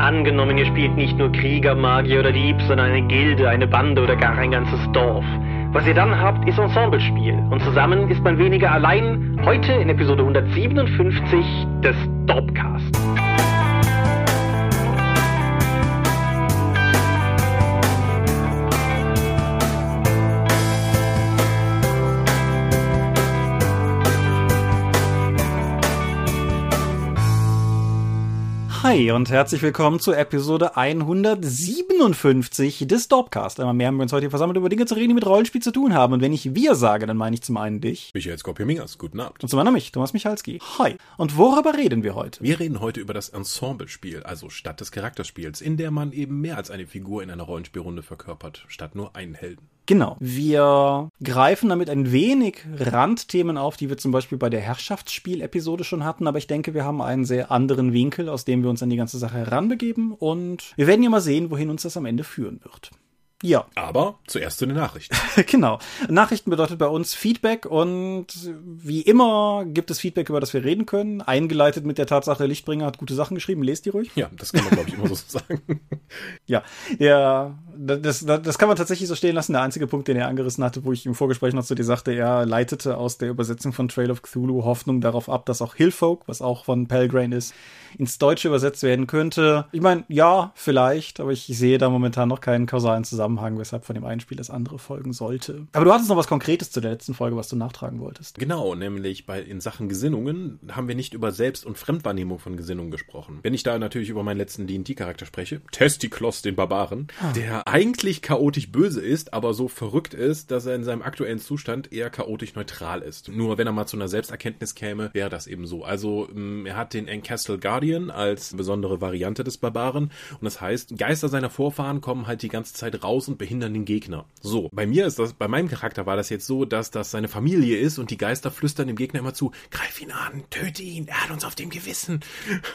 Angenommen, ihr spielt nicht nur Krieger, Magier oder Dieb, sondern eine Gilde, eine Bande oder gar ein ganzes Dorf. Was ihr dann habt, ist Ensemblespiel. Und zusammen ist man weniger allein. Heute in Episode 157 des Dorpcast. Hi und herzlich willkommen zu Episode 157 des Dorpcast. Einmal mehr haben wir uns heute hier versammelt, über Dinge zu reden, die mit Rollenspiel zu tun haben. Und wenn ich wir sage, dann meine ich zum einen dich. Michael Skorpiomingas, guten Abend. Und zum anderen mich, Thomas Michalski. Hi. Und worüber reden wir heute? Wir reden heute über das Ensemblespiel, also statt des Charakterspiels, in der man eben mehr als eine Figur in einer Rollenspielrunde verkörpert, statt nur einen Helden. Genau. Wir greifen damit ein wenig Randthemen auf, die wir zum Beispiel bei der Herrschaftsspiel-Episode schon hatten, aber ich denke, wir haben einen sehr anderen Winkel, aus dem wir uns an die ganze Sache heranbegeben und wir werden ja mal sehen, wohin uns das am Ende führen wird. Ja. Aber zuerst zu den Nachrichten. genau. Nachrichten bedeutet bei uns Feedback und wie immer gibt es Feedback, über das wir reden können. Eingeleitet mit der Tatsache, Lichtbringer hat gute Sachen geschrieben. Lest die ruhig. Ja, das kann man, glaube ich, immer so sagen. ja, der, das, das, kann man tatsächlich so stehen lassen. Der einzige Punkt, den er angerissen hatte, wo ich im Vorgespräch noch zu dir sagte, er leitete aus der Übersetzung von Trail of Cthulhu Hoffnung darauf ab, dass auch Hillfolk, was auch von Pelgrain ist, ins Deutsche übersetzt werden könnte. Ich meine, ja, vielleicht, aber ich sehe da momentan noch keinen kausalen Zusammenhang, weshalb von dem einen Spiel das andere folgen sollte. Aber du hattest noch was Konkretes zu der letzten Folge, was du nachtragen wolltest. Genau, nämlich bei in Sachen Gesinnungen haben wir nicht über Selbst- und Fremdwahrnehmung von Gesinnungen gesprochen. Wenn ich da natürlich über meinen letzten D&D-Charakter spreche, Testiklos, den Barbaren, ah. der eigentlich chaotisch böse ist, aber so verrückt ist, dass er in seinem aktuellen Zustand eher chaotisch neutral ist. Nur wenn er mal zu einer Selbsterkenntnis käme, wäre das eben so. Also ähm, er hat den Encastle Guard Guardian als besondere Variante des Barbaren. Und das heißt, Geister seiner Vorfahren kommen halt die ganze Zeit raus und behindern den Gegner. So, bei mir ist das, bei meinem Charakter war das jetzt so, dass das seine Familie ist und die Geister flüstern dem Gegner immer zu, greif ihn an, töte ihn, er hat uns auf dem Gewissen.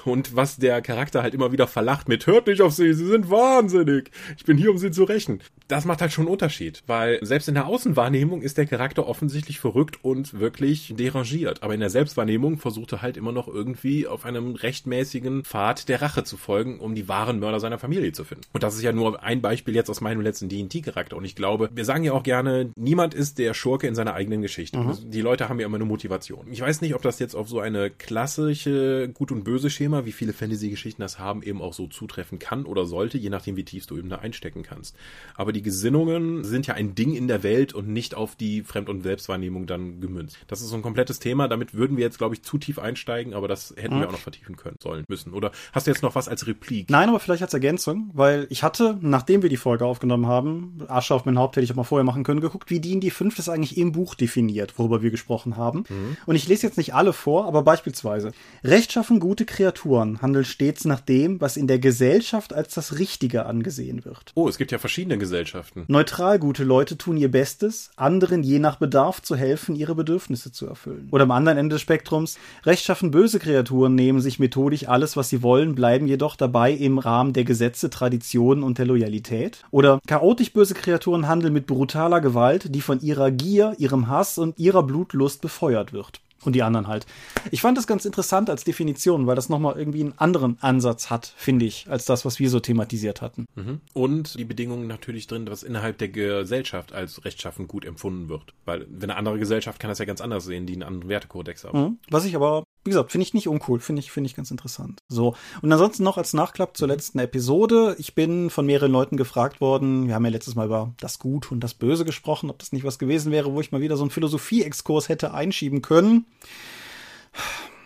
Und was der Charakter halt immer wieder verlacht mit, hört nicht auf sie, sie sind wahnsinnig. Ich bin hier, um sie zu rächen. Das macht halt schon einen Unterschied, weil selbst in der Außenwahrnehmung ist der Charakter offensichtlich verrückt und wirklich derangiert. Aber in der Selbstwahrnehmung versucht er halt immer noch irgendwie auf einem rechtmäßigen Pfad der Rache zu folgen, um die wahren Mörder seiner Familie zu finden. Und das ist ja nur ein Beispiel jetzt aus meinem letzten D&D-Charakter. Und ich glaube, wir sagen ja auch gerne, niemand ist der Schurke in seiner eigenen Geschichte. Mhm. Die Leute haben ja immer eine Motivation. Ich weiß nicht, ob das jetzt auf so eine klassische Gut- und Böse-Schema, wie viele Fantasy-Geschichten das haben, eben auch so zutreffen kann oder sollte, je nachdem, wie tief du eben da einstecken kannst. Aber die Gesinnungen sind ja ein Ding in der Welt und nicht auf die Fremd- und Selbstwahrnehmung dann gemünzt. Das ist so ein komplettes Thema. Damit würden wir jetzt, glaube ich, zu tief einsteigen, aber das hätten mhm. wir auch noch vertiefen können sollen müssen. Oder hast du jetzt noch was als Replik? Nein, aber vielleicht als Ergänzung, weil ich hatte, nachdem wir die Folge aufgenommen haben, Asche auf mein Haupt hätte ich auch mal vorher machen können, geguckt, wie die in die 5 das eigentlich im Buch definiert, worüber wir gesprochen haben. Mhm. Und ich lese jetzt nicht alle vor, aber beispielsweise. Rechtschaffen gute Kreaturen handeln stets nach dem, was in der Gesellschaft als das Richtige angesehen wird. Oh, es gibt ja verschiedene Gesellschaften. Neutral gute Leute tun ihr Bestes, anderen je nach Bedarf zu helfen, ihre Bedürfnisse zu erfüllen. Oder am anderen Ende des Spektrums, rechtschaffen böse Kreaturen nehmen sich methodisch alles, was sie wollen, bleiben jedoch dabei im Rahmen der Gesetze, Traditionen und der Loyalität. Oder chaotisch böse Kreaturen handeln mit brutaler Gewalt, die von ihrer Gier, ihrem Hass und ihrer Blutlust befeuert wird und die anderen halt. Ich fand das ganz interessant als Definition, weil das nochmal irgendwie einen anderen Ansatz hat, finde ich, als das, was wir so thematisiert hatten. Mhm. Und die Bedingungen natürlich drin, was innerhalb der Gesellschaft als rechtschaffend gut empfunden wird. Weil wenn eine andere Gesellschaft kann das ja ganz anders sehen, die einen anderen Wertekodex haben. Mhm. Was ich aber wie gesagt, finde ich nicht uncool, finde ich, finde ich ganz interessant. So. Und ansonsten noch als Nachklapp zur letzten Episode. Ich bin von mehreren Leuten gefragt worden, wir haben ja letztes Mal über das Gut und das Böse gesprochen, ob das nicht was gewesen wäre, wo ich mal wieder so einen Philosophie-Exkurs hätte einschieben können.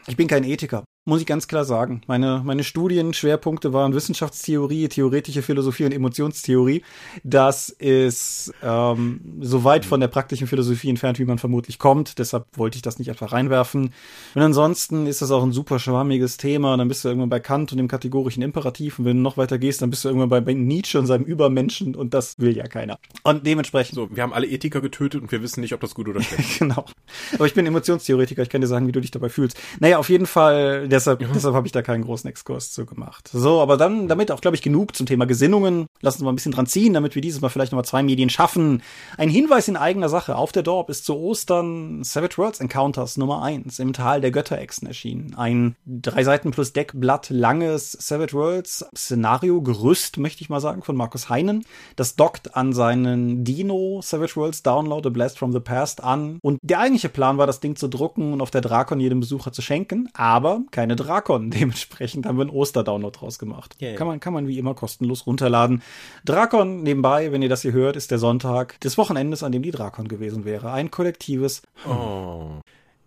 Ich bin kein Ethiker muss ich ganz klar sagen. Meine, meine Studienschwerpunkte waren Wissenschaftstheorie, theoretische Philosophie und Emotionstheorie. Das ist ähm, so weit von der praktischen Philosophie entfernt, wie man vermutlich kommt. Deshalb wollte ich das nicht einfach reinwerfen. Und ansonsten ist das auch ein super schwammiges Thema. Dann bist du irgendwann bei Kant und dem kategorischen Imperativ. Und wenn du noch weiter gehst, dann bist du irgendwann bei Nietzsche und seinem Übermenschen. Und das will ja keiner. Und dementsprechend. So, wir haben alle Ethiker getötet und wir wissen nicht, ob das gut oder schlecht ist. genau. Aber ich bin Emotionstheoretiker. Ich kann dir sagen, wie du dich dabei fühlst. Naja, auf jeden Fall, der deshalb, deshalb habe ich da keinen großen Exkurs zu gemacht. So, aber dann, damit auch, glaube ich, genug zum Thema Gesinnungen. Lass uns mal ein bisschen dran ziehen, damit wir dieses Mal vielleicht nochmal zwei Medien schaffen. Ein Hinweis in eigener Sache. Auf der Dorp ist zu Ostern Savage Worlds Encounters Nummer eins im Tal der Götterechsen erschienen. Ein drei Seiten plus Deckblatt langes Savage Worlds Szenario, Gerüst, möchte ich mal sagen, von Markus Heinen. Das dockt an seinen Dino Savage Worlds Download A Blast from the Past an. Und der eigentliche Plan war, das Ding zu drucken und auf der Drakon jedem Besucher zu schenken, aber keine Drakon. Dementsprechend haben wir einen Oster-Download draus gemacht. Yeah. Kann man, kann man wie immer kostenlos runterladen. Drakon nebenbei, wenn ihr das hier hört, ist der Sonntag des Wochenendes, an dem die Drakon gewesen wäre. Ein kollektives. Oh.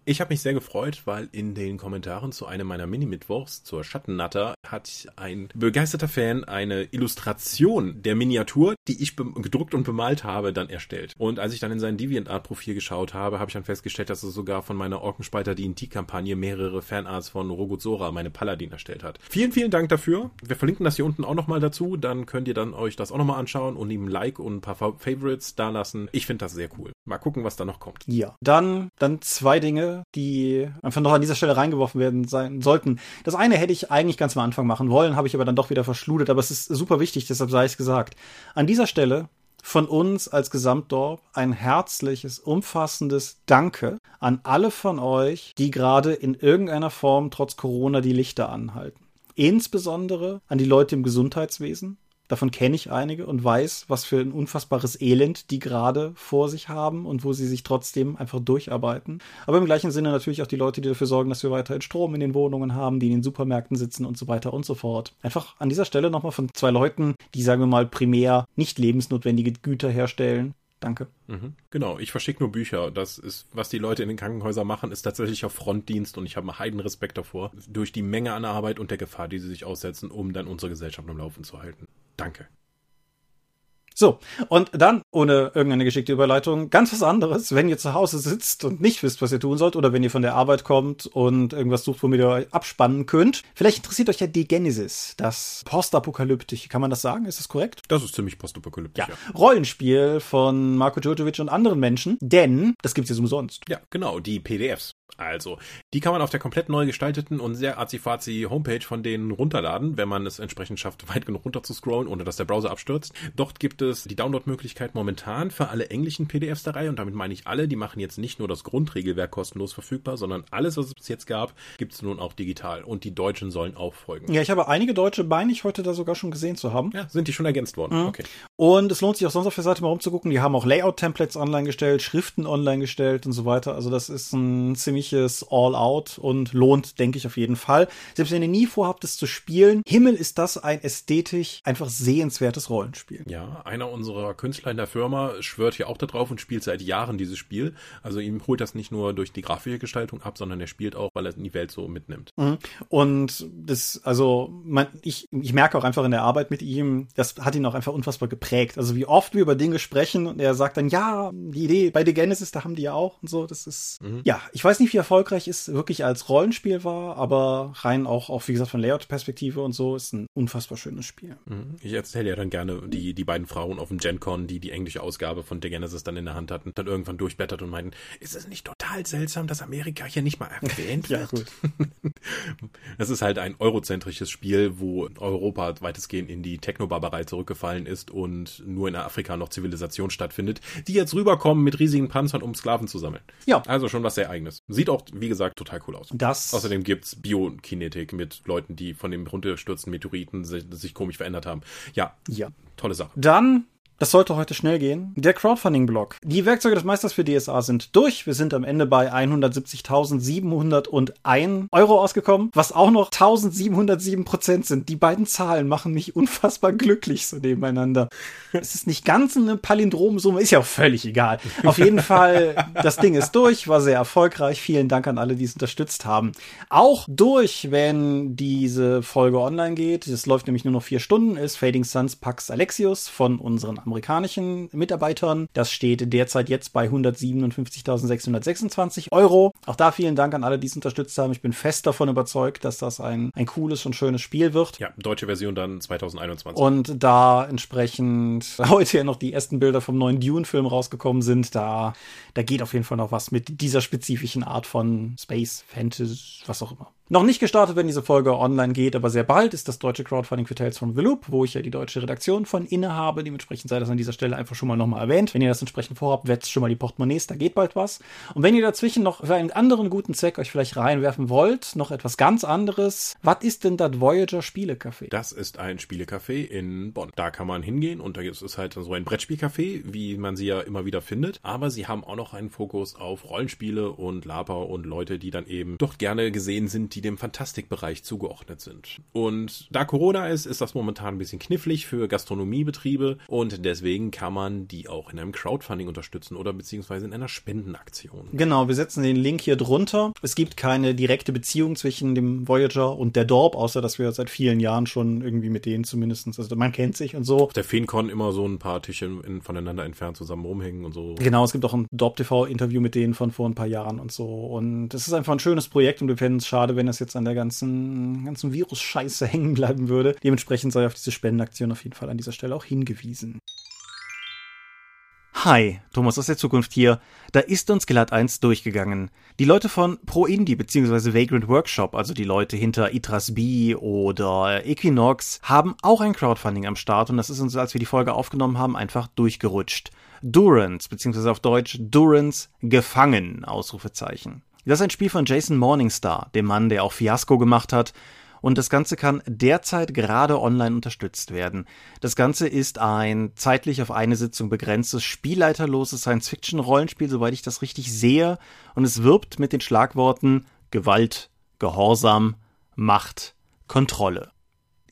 Ich habe mich sehr gefreut, weil in den Kommentaren zu einem meiner Mini-Mittwochs zur Schattennatter hat ein begeisterter Fan eine Illustration der Miniatur, die ich gedruckt und bemalt habe, dann erstellt. Und als ich dann in sein DeviantArt-Profil geschaut habe, habe ich dann festgestellt, dass er sogar von meiner Orkenspalter D&T-Kampagne mehrere Fanarts von Rogozora, meine Paladin, erstellt hat. Vielen, vielen Dank dafür. Wir verlinken das hier unten auch nochmal dazu. Dann könnt ihr dann euch das auch nochmal anschauen und ihm ein Like und ein paar Favorites da lassen. Ich finde das sehr cool. Mal gucken, was da noch kommt. Ja, dann, dann zwei Dinge die einfach noch an dieser Stelle reingeworfen werden sein sollten. Das eine hätte ich eigentlich ganz am Anfang machen wollen, habe ich aber dann doch wieder verschludet, aber es ist super wichtig, deshalb sei es gesagt. An dieser Stelle von uns als Gesamtdorf ein herzliches, umfassendes Danke an alle von euch, die gerade in irgendeiner Form trotz Corona die Lichter anhalten. Insbesondere an die Leute im Gesundheitswesen, Davon kenne ich einige und weiß, was für ein unfassbares Elend die gerade vor sich haben und wo sie sich trotzdem einfach durcharbeiten. Aber im gleichen Sinne natürlich auch die Leute, die dafür sorgen, dass wir weiterhin Strom in den Wohnungen haben, die in den Supermärkten sitzen und so weiter und so fort. Einfach an dieser Stelle nochmal von zwei Leuten, die, sagen wir mal, primär nicht lebensnotwendige Güter herstellen, Danke. Mhm. Genau, ich verschicke nur Bücher. Das ist, was die Leute in den Krankenhäusern machen, ist tatsächlich auf Frontdienst und ich habe einen heiden Respekt davor, durch die Menge an Arbeit und der Gefahr, die sie sich aussetzen, um dann unsere Gesellschaft am Laufen zu halten. Danke. So, und dann, ohne irgendeine geschickte Überleitung, ganz was anderes, wenn ihr zu Hause sitzt und nicht wisst, was ihr tun sollt, oder wenn ihr von der Arbeit kommt und irgendwas sucht, womit ihr euch abspannen könnt. Vielleicht interessiert euch ja die Genesis, das postapokalyptische, kann man das sagen? Ist das korrekt? Das ist ziemlich postapokalyptisch. Ja. ja. Rollenspiel von Marco Djokovic und anderen Menschen, denn das gibt's jetzt umsonst. Ja, genau, die PDFs. Also, die kann man auf der komplett neu gestalteten und sehr azifazi Homepage von denen runterladen, wenn man es entsprechend schafft, weit genug runter zu scrollen, ohne dass der Browser abstürzt. Dort gibt es die Download-Möglichkeit momentan für alle englischen PDFs der Reihe und damit meine ich alle, die machen jetzt nicht nur das Grundregelwerk kostenlos verfügbar, sondern alles, was es bis jetzt gab, gibt es nun auch digital und die Deutschen sollen auch folgen. Ja, ich habe einige Deutsche, meine ich, heute da sogar schon gesehen zu haben. Ja, sind die schon ergänzt worden. Mhm. Okay. Und es lohnt sich auch sonst auf der Seite mal rumzugucken. Die haben auch Layout-Templates online gestellt, Schriften online gestellt und so weiter. Also das ist ein ziemliches All-Out und lohnt, denke ich, auf jeden Fall. Selbst wenn ihr nie vorhabt, es zu spielen, Himmel ist das ein ästhetisch einfach sehenswertes Rollenspiel. Ja, einer unserer Künstler in der Firma schwört hier auch darauf und spielt seit Jahren dieses Spiel. Also ihm holt das nicht nur durch die grafische Gestaltung ab, sondern er spielt auch, weil er die Welt so mitnimmt. Mhm. Und das, also, man, ich, ich merke auch einfach in der Arbeit mit ihm, das hat ihn auch einfach unfassbar geprägt. Also wie oft wir über Dinge sprechen und er sagt dann, ja, die Idee bei The Genesis, da haben die ja auch und so. Das ist, mhm. ja, ich weiß nicht, wie erfolgreich es wirklich als Rollenspiel war, aber rein auch, auch wie gesagt, von Layout-Perspektive und so, ist ein unfassbar schönes Spiel. Mhm. Ich erzähle ja dann gerne die, die beiden Frauen auf dem GenCon, die die englische Ausgabe von The Genesis dann in der Hand hatten, dann irgendwann durchblättert und meinten, ist es nicht total seltsam, dass Amerika hier nicht mal erwähnt wird? ja, gut. Das ist halt ein eurozentrisches Spiel, wo Europa weitestgehend in die Technobarbarei zurückgefallen ist und nur in Afrika noch Zivilisation stattfindet, die jetzt rüberkommen mit riesigen Panzern, um Sklaven zu sammeln. Ja. Also schon was sehr eigenes. Sieht auch, wie gesagt, total cool aus. Das Außerdem gibt's Biokinetik mit Leuten, die von dem runterstürzten Meteoriten sich, sich komisch verändert haben. Ja. Ja. Tolle Sache. Dann das sollte heute schnell gehen. Der Crowdfunding-Blog. Die Werkzeuge des Meisters für DSA sind durch. Wir sind am Ende bei 170.701 Euro ausgekommen, was auch noch 1707 Prozent sind. Die beiden Zahlen machen mich unfassbar glücklich so nebeneinander. es ist nicht ganz eine Palindromsumme, ist ja auch völlig egal. Auf jeden Fall, das Ding ist durch, war sehr erfolgreich. Vielen Dank an alle, die es unterstützt haben. Auch durch, wenn diese Folge online geht, es läuft nämlich nur noch vier Stunden, ist Fading Suns Pax Alexius von unseren amerikanischen Mitarbeitern. Das steht derzeit jetzt bei 157.626 Euro. Auch da vielen Dank an alle, die es unterstützt haben. Ich bin fest davon überzeugt, dass das ein, ein cooles und schönes Spiel wird. Ja, deutsche Version dann 2021. Und da entsprechend heute ja noch die ersten Bilder vom neuen Dune-Film rausgekommen sind, da, da geht auf jeden Fall noch was mit dieser spezifischen Art von Space, Fantasy, was auch immer. Noch nicht gestartet, wenn diese Folge online geht, aber sehr bald ist das deutsche Crowdfunding für Tales from the Loop, wo ich ja die deutsche Redaktion von inne habe. Dementsprechend sei das an dieser Stelle einfach schon mal nochmal erwähnt. Wenn ihr das entsprechend vorhabt, wetzt schon mal die Portemonnaies, da geht bald was. Und wenn ihr dazwischen noch für einen anderen guten Zweck euch vielleicht reinwerfen wollt, noch etwas ganz anderes. Was ist denn das Voyager Spielecafé? Das ist ein Spielecafé in Bonn. Da kann man hingehen und da ist es halt so ein Brettspielcafé, wie man sie ja immer wieder findet. Aber sie haben auch noch einen Fokus auf Rollenspiele und Laber und Leute, die dann eben dort gerne gesehen sind, die dem Fantastikbereich zugeordnet sind. Und da Corona ist, ist das momentan ein bisschen knifflig für Gastronomiebetriebe und deswegen kann man die auch in einem Crowdfunding unterstützen oder beziehungsweise in einer Spendenaktion. Genau, wir setzen den Link hier drunter. Es gibt keine direkte Beziehung zwischen dem Voyager und der Dorp, außer dass wir seit vielen Jahren schon irgendwie mit denen zumindestens, also man kennt sich und so. Auf der FeenCon immer so ein paar Tische in, voneinander entfernt zusammen rumhängen und so. Genau, es gibt auch ein Dorp TV Interview mit denen von vor ein paar Jahren und so und es ist einfach ein schönes Projekt und wir fänden es schade, wenn das jetzt an der ganzen, ganzen Virus-Scheiße hängen bleiben würde. Dementsprechend sei auf diese Spendenaktion auf jeden Fall an dieser Stelle auch hingewiesen. Hi, Thomas aus der Zukunft hier. Da ist uns glatt eins durchgegangen. Die Leute von Pro Indie bzw. Vagrant Workshop, also die Leute hinter Itras B oder Equinox, haben auch ein Crowdfunding am Start und das ist uns, als wir die Folge aufgenommen haben, einfach durchgerutscht. Durance, beziehungsweise auf Deutsch Durance gefangen, Ausrufezeichen. Das ist ein Spiel von Jason Morningstar, dem Mann, der auch Fiasco gemacht hat. Und das Ganze kann derzeit gerade online unterstützt werden. Das Ganze ist ein zeitlich auf eine Sitzung begrenztes, spielleiterloses Science-Fiction-Rollenspiel, soweit ich das richtig sehe. Und es wirbt mit den Schlagworten Gewalt, Gehorsam, Macht, Kontrolle.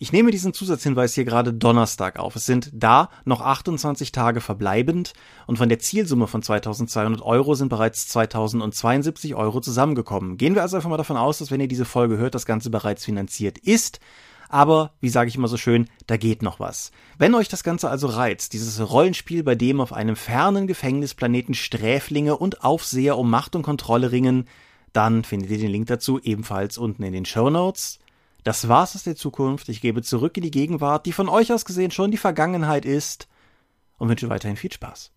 Ich nehme diesen Zusatzhinweis hier gerade Donnerstag auf. Es sind da noch 28 Tage verbleibend und von der Zielsumme von 2200 Euro sind bereits 2072 Euro zusammengekommen. Gehen wir also einfach mal davon aus, dass wenn ihr diese Folge hört, das Ganze bereits finanziert ist. Aber, wie sage ich immer so schön, da geht noch was. Wenn euch das Ganze also reizt, dieses Rollenspiel, bei dem auf einem fernen Gefängnisplaneten Sträflinge und Aufseher um Macht und Kontrolle ringen, dann findet ihr den Link dazu ebenfalls unten in den Show Notes. Das war's aus der Zukunft. Ich gebe zurück in die Gegenwart, die von euch aus gesehen schon die Vergangenheit ist, und wünsche weiterhin viel Spaß.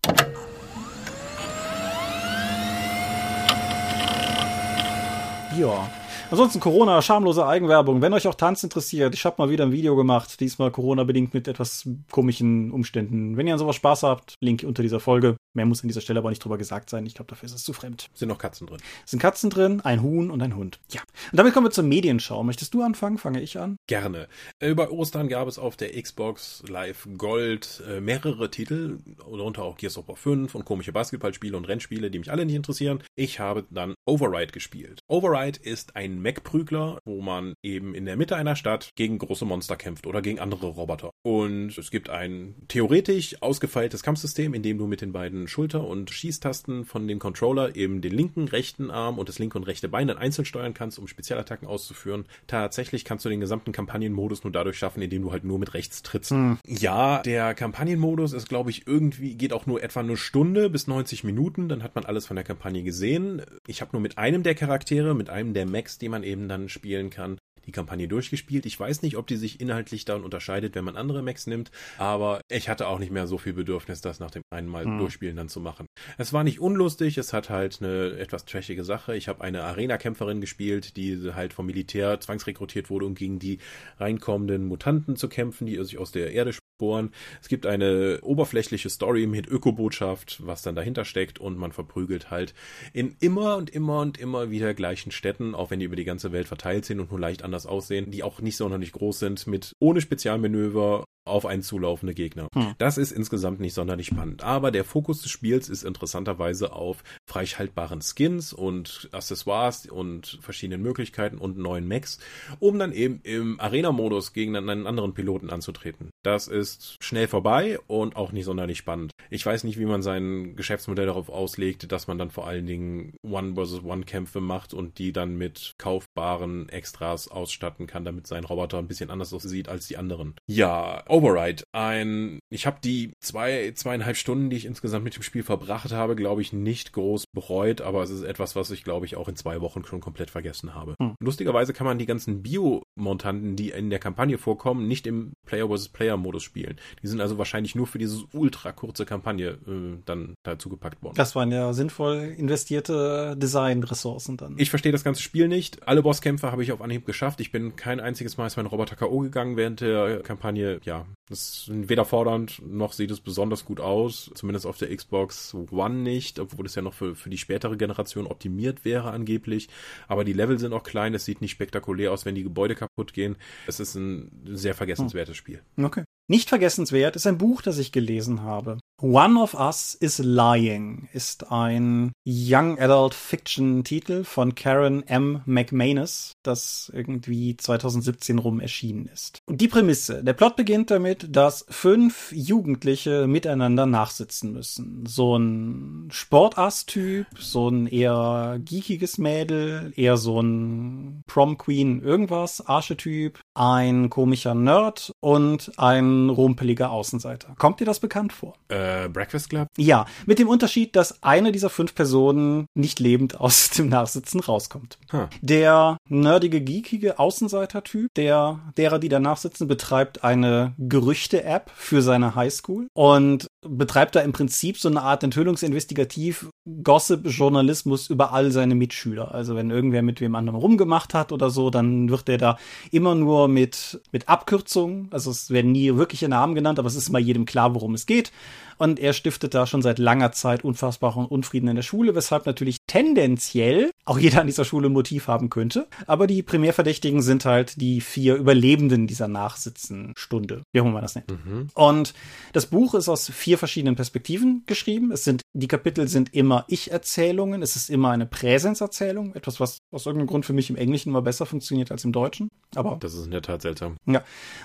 Ja. Ansonsten Corona, schamlose Eigenwerbung. Wenn euch auch Tanz interessiert, ich habe mal wieder ein Video gemacht, diesmal Corona-bedingt mit etwas komischen Umständen. Wenn ihr an sowas Spaß habt, Link unter dieser Folge. Mehr muss an dieser Stelle aber nicht drüber gesagt sein. Ich glaube, dafür ist es zu fremd. Sind noch Katzen drin? Sind Katzen drin, ein Huhn und ein Hund. Ja. Und damit kommen wir zur Medienschau. Möchtest du anfangen? Fange ich an? Gerne. Über Ostern gab es auf der Xbox Live Gold äh, mehrere Titel, darunter auch Gears of War 5 und komische Basketballspiele und Rennspiele, die mich alle nicht interessieren. Ich habe dann Override gespielt. Override ist ein Mech-Prügler, wo man eben in der Mitte einer Stadt gegen große Monster kämpft oder gegen andere Roboter. Und es gibt ein theoretisch ausgefeiltes Kampfsystem, in dem du mit den beiden Schulter- und Schießtasten von dem Controller eben den linken, rechten Arm und das linke und rechte Bein dann einzeln steuern kannst, um Spezialattacken auszuführen. Tatsächlich kannst du den gesamten Kampagnenmodus nur dadurch schaffen, indem du halt nur mit rechts trittst. Hm. Ja, der Kampagnenmodus ist, glaube ich, irgendwie, geht auch nur etwa eine Stunde bis 90 Minuten, dann hat man alles von der Kampagne gesehen. Ich habe nur mit einem der Charaktere, mit einem der Max, die man eben dann spielen kann, die Kampagne durchgespielt. Ich weiß nicht, ob die sich inhaltlich dann unterscheidet, wenn man andere Macs nimmt, aber ich hatte auch nicht mehr so viel Bedürfnis, das nach dem einen Mal mhm. durchspielen dann zu machen. Es war nicht unlustig, es hat halt eine etwas trashige Sache. Ich habe eine Arena-Kämpferin gespielt, die halt vom Militär zwangsrekrutiert wurde, um gegen die reinkommenden Mutanten zu kämpfen, die sich aus der Erde bohren. Es gibt eine oberflächliche Story mit Ökobotschaft, was dann dahinter steckt und man verprügelt halt in immer und immer und immer wieder gleichen Städten, auch wenn die über die ganze Welt verteilt sind und nur leicht anders aussehen, die auch nicht sonderlich groß sind, mit ohne Spezialmanöver auf einen zulaufende Gegner. Hm. Das ist insgesamt nicht sonderlich spannend. Aber der Fokus des Spiels ist interessanterweise auf freischaltbaren Skins und Accessoires und verschiedenen Möglichkeiten und neuen Mechs, um dann eben im Arena-Modus gegen einen anderen Piloten anzutreten. Das ist schnell vorbei und auch nicht sonderlich spannend. Ich weiß nicht, wie man sein Geschäftsmodell darauf auslegt, dass man dann vor allen Dingen One versus One Kämpfe macht und die dann mit kaufbaren Extras ausstatten kann, damit sein Roboter ein bisschen anders aussieht als die anderen. Ja, Override. Ein, ich habe die zwei, zweieinhalb Stunden, die ich insgesamt mit dem Spiel verbracht habe, glaube ich, nicht groß bereut, aber es ist etwas, was ich, glaube ich, auch in zwei Wochen schon komplett vergessen habe. Hm. Lustigerweise kann man die ganzen Bio-Montanten, die in der Kampagne vorkommen, nicht im Player vs. Player-Modus spielen. Die sind also wahrscheinlich nur für diese ultra kurze Kampagne äh, dann dazu gepackt worden. Das waren ja sinnvoll investierte Design-Ressourcen dann. Ich verstehe das ganze Spiel nicht. Alle Bosskämpfe habe ich auf Anhieb geschafft. Ich bin kein einziges Mal als mein Roboter K.O. gegangen während der Kampagne. Ja, das ist weder fordernd, noch sieht es besonders gut aus. Zumindest auf der Xbox One nicht, obwohl es ja noch für, für die spätere Generation optimiert wäre angeblich. Aber die Level sind auch klein. Es sieht nicht spektakulär aus, wenn die Gebäude kaputt gehen. Es ist ein sehr vergessenswertes Spiel. Okay. Nicht vergessenswert ist ein Buch, das ich gelesen habe. One of Us is Lying ist ein Young Adult Fiction Titel von Karen M. McManus, das irgendwie 2017 rum erschienen ist. Und die Prämisse, der Plot beginnt damit, dass fünf Jugendliche miteinander nachsitzen müssen. So ein Sportass-Typ, so ein eher geekiges Mädel, eher so ein Prom Queen irgendwas, Archetyp, ein komischer Nerd und ein rumpeliger Außenseiter. Kommt dir das bekannt vor? Äh, Breakfast Club? Ja, mit dem Unterschied, dass eine dieser fünf Personen nicht lebend aus dem Nachsitzen rauskommt. Huh. Der nerdige, geekige Außenseiter-Typ, der derer, die da nachsitzen, betreibt eine Gerüchte-App für seine Highschool und betreibt da im Prinzip so eine Art Enthüllungsinvestigativ Gossip-Journalismus über all seine Mitschüler. Also wenn irgendwer mit wem anderen rumgemacht hat oder so, dann wird der da immer nur mit, mit Abkürzungen, also es werden nie wirkliche Namen genannt, aber es ist mal jedem klar, worum es geht. Und er stiftet da schon seit langer Zeit unfassbaren Unfrieden in der Schule, weshalb natürlich tendenziell auch jeder an dieser Schule ein Motiv haben könnte. Aber die Primärverdächtigen sind halt die vier Überlebenden dieser Nachsitzenstunde, wie auch immer man das nennt. Mhm. Und das Buch ist aus vier verschiedenen Perspektiven geschrieben. Es sind, die Kapitel sind immer Ich-Erzählungen. Es ist immer eine Präsenzerzählung. Etwas, was aus irgendeinem Grund für mich im Englischen immer besser funktioniert als im Deutschen. Aber. Das ist in der Tat seltsam. Ja.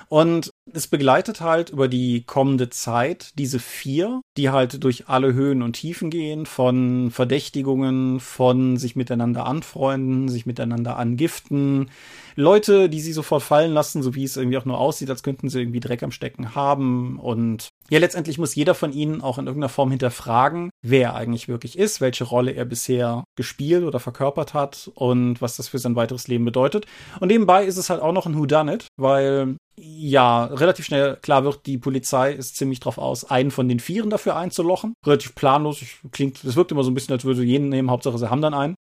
Und es begleitet halt über die kommende Zeit diese vier, die halt durch alle Höhen und Tiefen gehen, von Verdächtigungen, von sich miteinander anfreunden, sich miteinander angiften, Leute, die sie sofort fallen lassen, so wie es irgendwie auch nur aussieht, als könnten sie irgendwie Dreck am Stecken haben. Und ja, letztendlich muss jeder von ihnen auch in irgendeiner Form hinterfragen, wer er eigentlich wirklich ist, welche Rolle er bisher gespielt oder verkörpert hat und was das für sein weiteres Leben bedeutet. Und nebenbei ist es halt auch noch ein Whodunit, weil ja, relativ schnell klar wird, die Polizei ist ziemlich drauf aus, einen von den Vieren dafür einzulochen. Relativ planlos. Ich, klingt, es wirkt immer so ein bisschen, als würde jeden nehmen. Hauptsache, sie haben dann einen.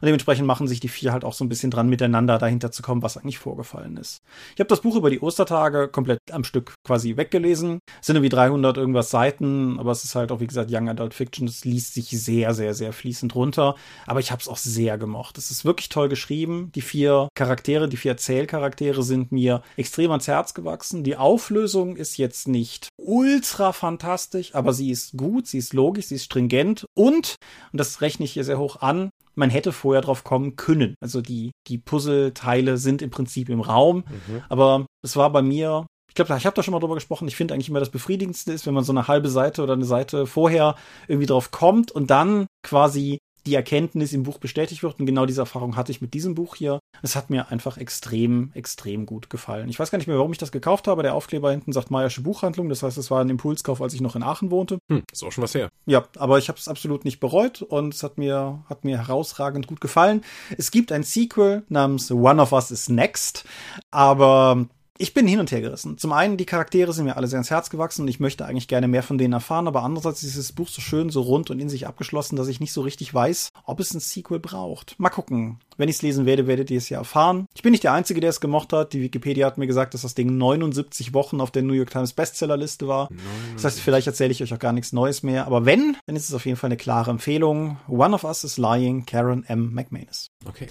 Und dementsprechend machen sich die vier halt auch so ein bisschen dran, miteinander dahinter zu kommen, was eigentlich vorgefallen ist. Ich habe das Buch über die Ostertage komplett am Stück quasi weggelesen. Es sind irgendwie 300 irgendwas Seiten, aber es ist halt auch, wie gesagt, Young Adult Fiction. Es liest sich sehr, sehr, sehr fließend runter. Aber ich habe es auch sehr gemocht. Es ist wirklich toll geschrieben. Die vier Charaktere, die vier Erzählcharaktere sind mir extrem ans Herz gewachsen. Die Auflösung ist jetzt nicht ultra fantastisch, aber sie ist gut, sie ist logisch, sie ist stringent und, und das rechne ich hier sehr hoch an, man hätte vorher drauf kommen können. Also die, die Puzzleteile sind im Prinzip im Raum, mhm. aber es war bei mir ich glaube, ich habe da schon mal drüber gesprochen. Ich finde eigentlich immer das Befriedigendste ist, wenn man so eine halbe Seite oder eine Seite vorher irgendwie drauf kommt und dann quasi die Erkenntnis im Buch bestätigt wird. Und genau diese Erfahrung hatte ich mit diesem Buch hier. Es hat mir einfach extrem, extrem gut gefallen. Ich weiß gar nicht mehr, warum ich das gekauft habe. Der Aufkleber hinten sagt Meiersche Buchhandlung. Das heißt, es war ein Impulskauf, als ich noch in Aachen wohnte. Hm, ist auch schon was her. Ja, aber ich habe es absolut nicht bereut und es hat mir, hat mir herausragend gut gefallen. Es gibt ein Sequel namens One of Us is Next, aber ich bin hin und her gerissen. Zum einen, die Charaktere sind mir alle sehr ins Herz gewachsen und ich möchte eigentlich gerne mehr von denen erfahren, aber andererseits ist das Buch so schön, so rund und in sich abgeschlossen, dass ich nicht so richtig weiß, ob es ein Sequel braucht. Mal gucken. Wenn ich es lesen werde, werdet ihr es ja erfahren. Ich bin nicht der Einzige, der es gemocht hat. Die Wikipedia hat mir gesagt, dass das Ding 79 Wochen auf der New York Times Bestsellerliste war. 79. Das heißt, vielleicht erzähle ich euch auch gar nichts Neues mehr. Aber wenn, dann ist es auf jeden Fall eine klare Empfehlung. One of Us is Lying, Karen M. McManus. Okay.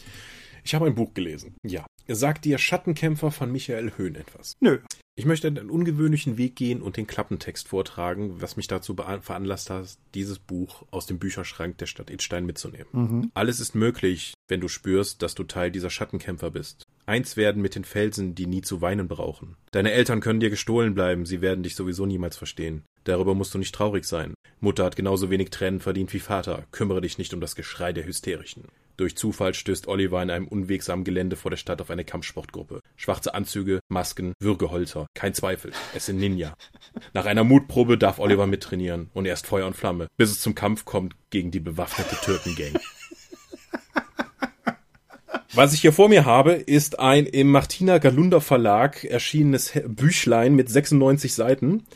Ich habe ein Buch gelesen. Ja. Sagt dir Schattenkämpfer von Michael Höhn etwas? Nö. Ich möchte einen ungewöhnlichen Weg gehen und den Klappentext vortragen, was mich dazu veranlasst hat, dieses Buch aus dem Bücherschrank der Stadt Idstein mitzunehmen. Mhm. Alles ist möglich, wenn du spürst, dass du Teil dieser Schattenkämpfer bist. Eins werden mit den Felsen, die nie zu weinen brauchen. Deine Eltern können dir gestohlen bleiben, sie werden dich sowieso niemals verstehen. Darüber musst du nicht traurig sein. Mutter hat genauso wenig Tränen verdient wie Vater, kümmere dich nicht um das Geschrei der Hysterischen. Durch Zufall stößt Oliver in einem unwegsamen Gelände vor der Stadt auf eine Kampfsportgruppe. Schwarze Anzüge, Masken, Würgeholzer. Kein Zweifel, es sind Ninja. Nach einer Mutprobe darf Oliver mittrainieren und er ist Feuer und Flamme, bis es zum Kampf kommt gegen die bewaffnete Türkengang. Was ich hier vor mir habe, ist ein im Martina Galunder Verlag erschienenes Büchlein mit 96 Seiten.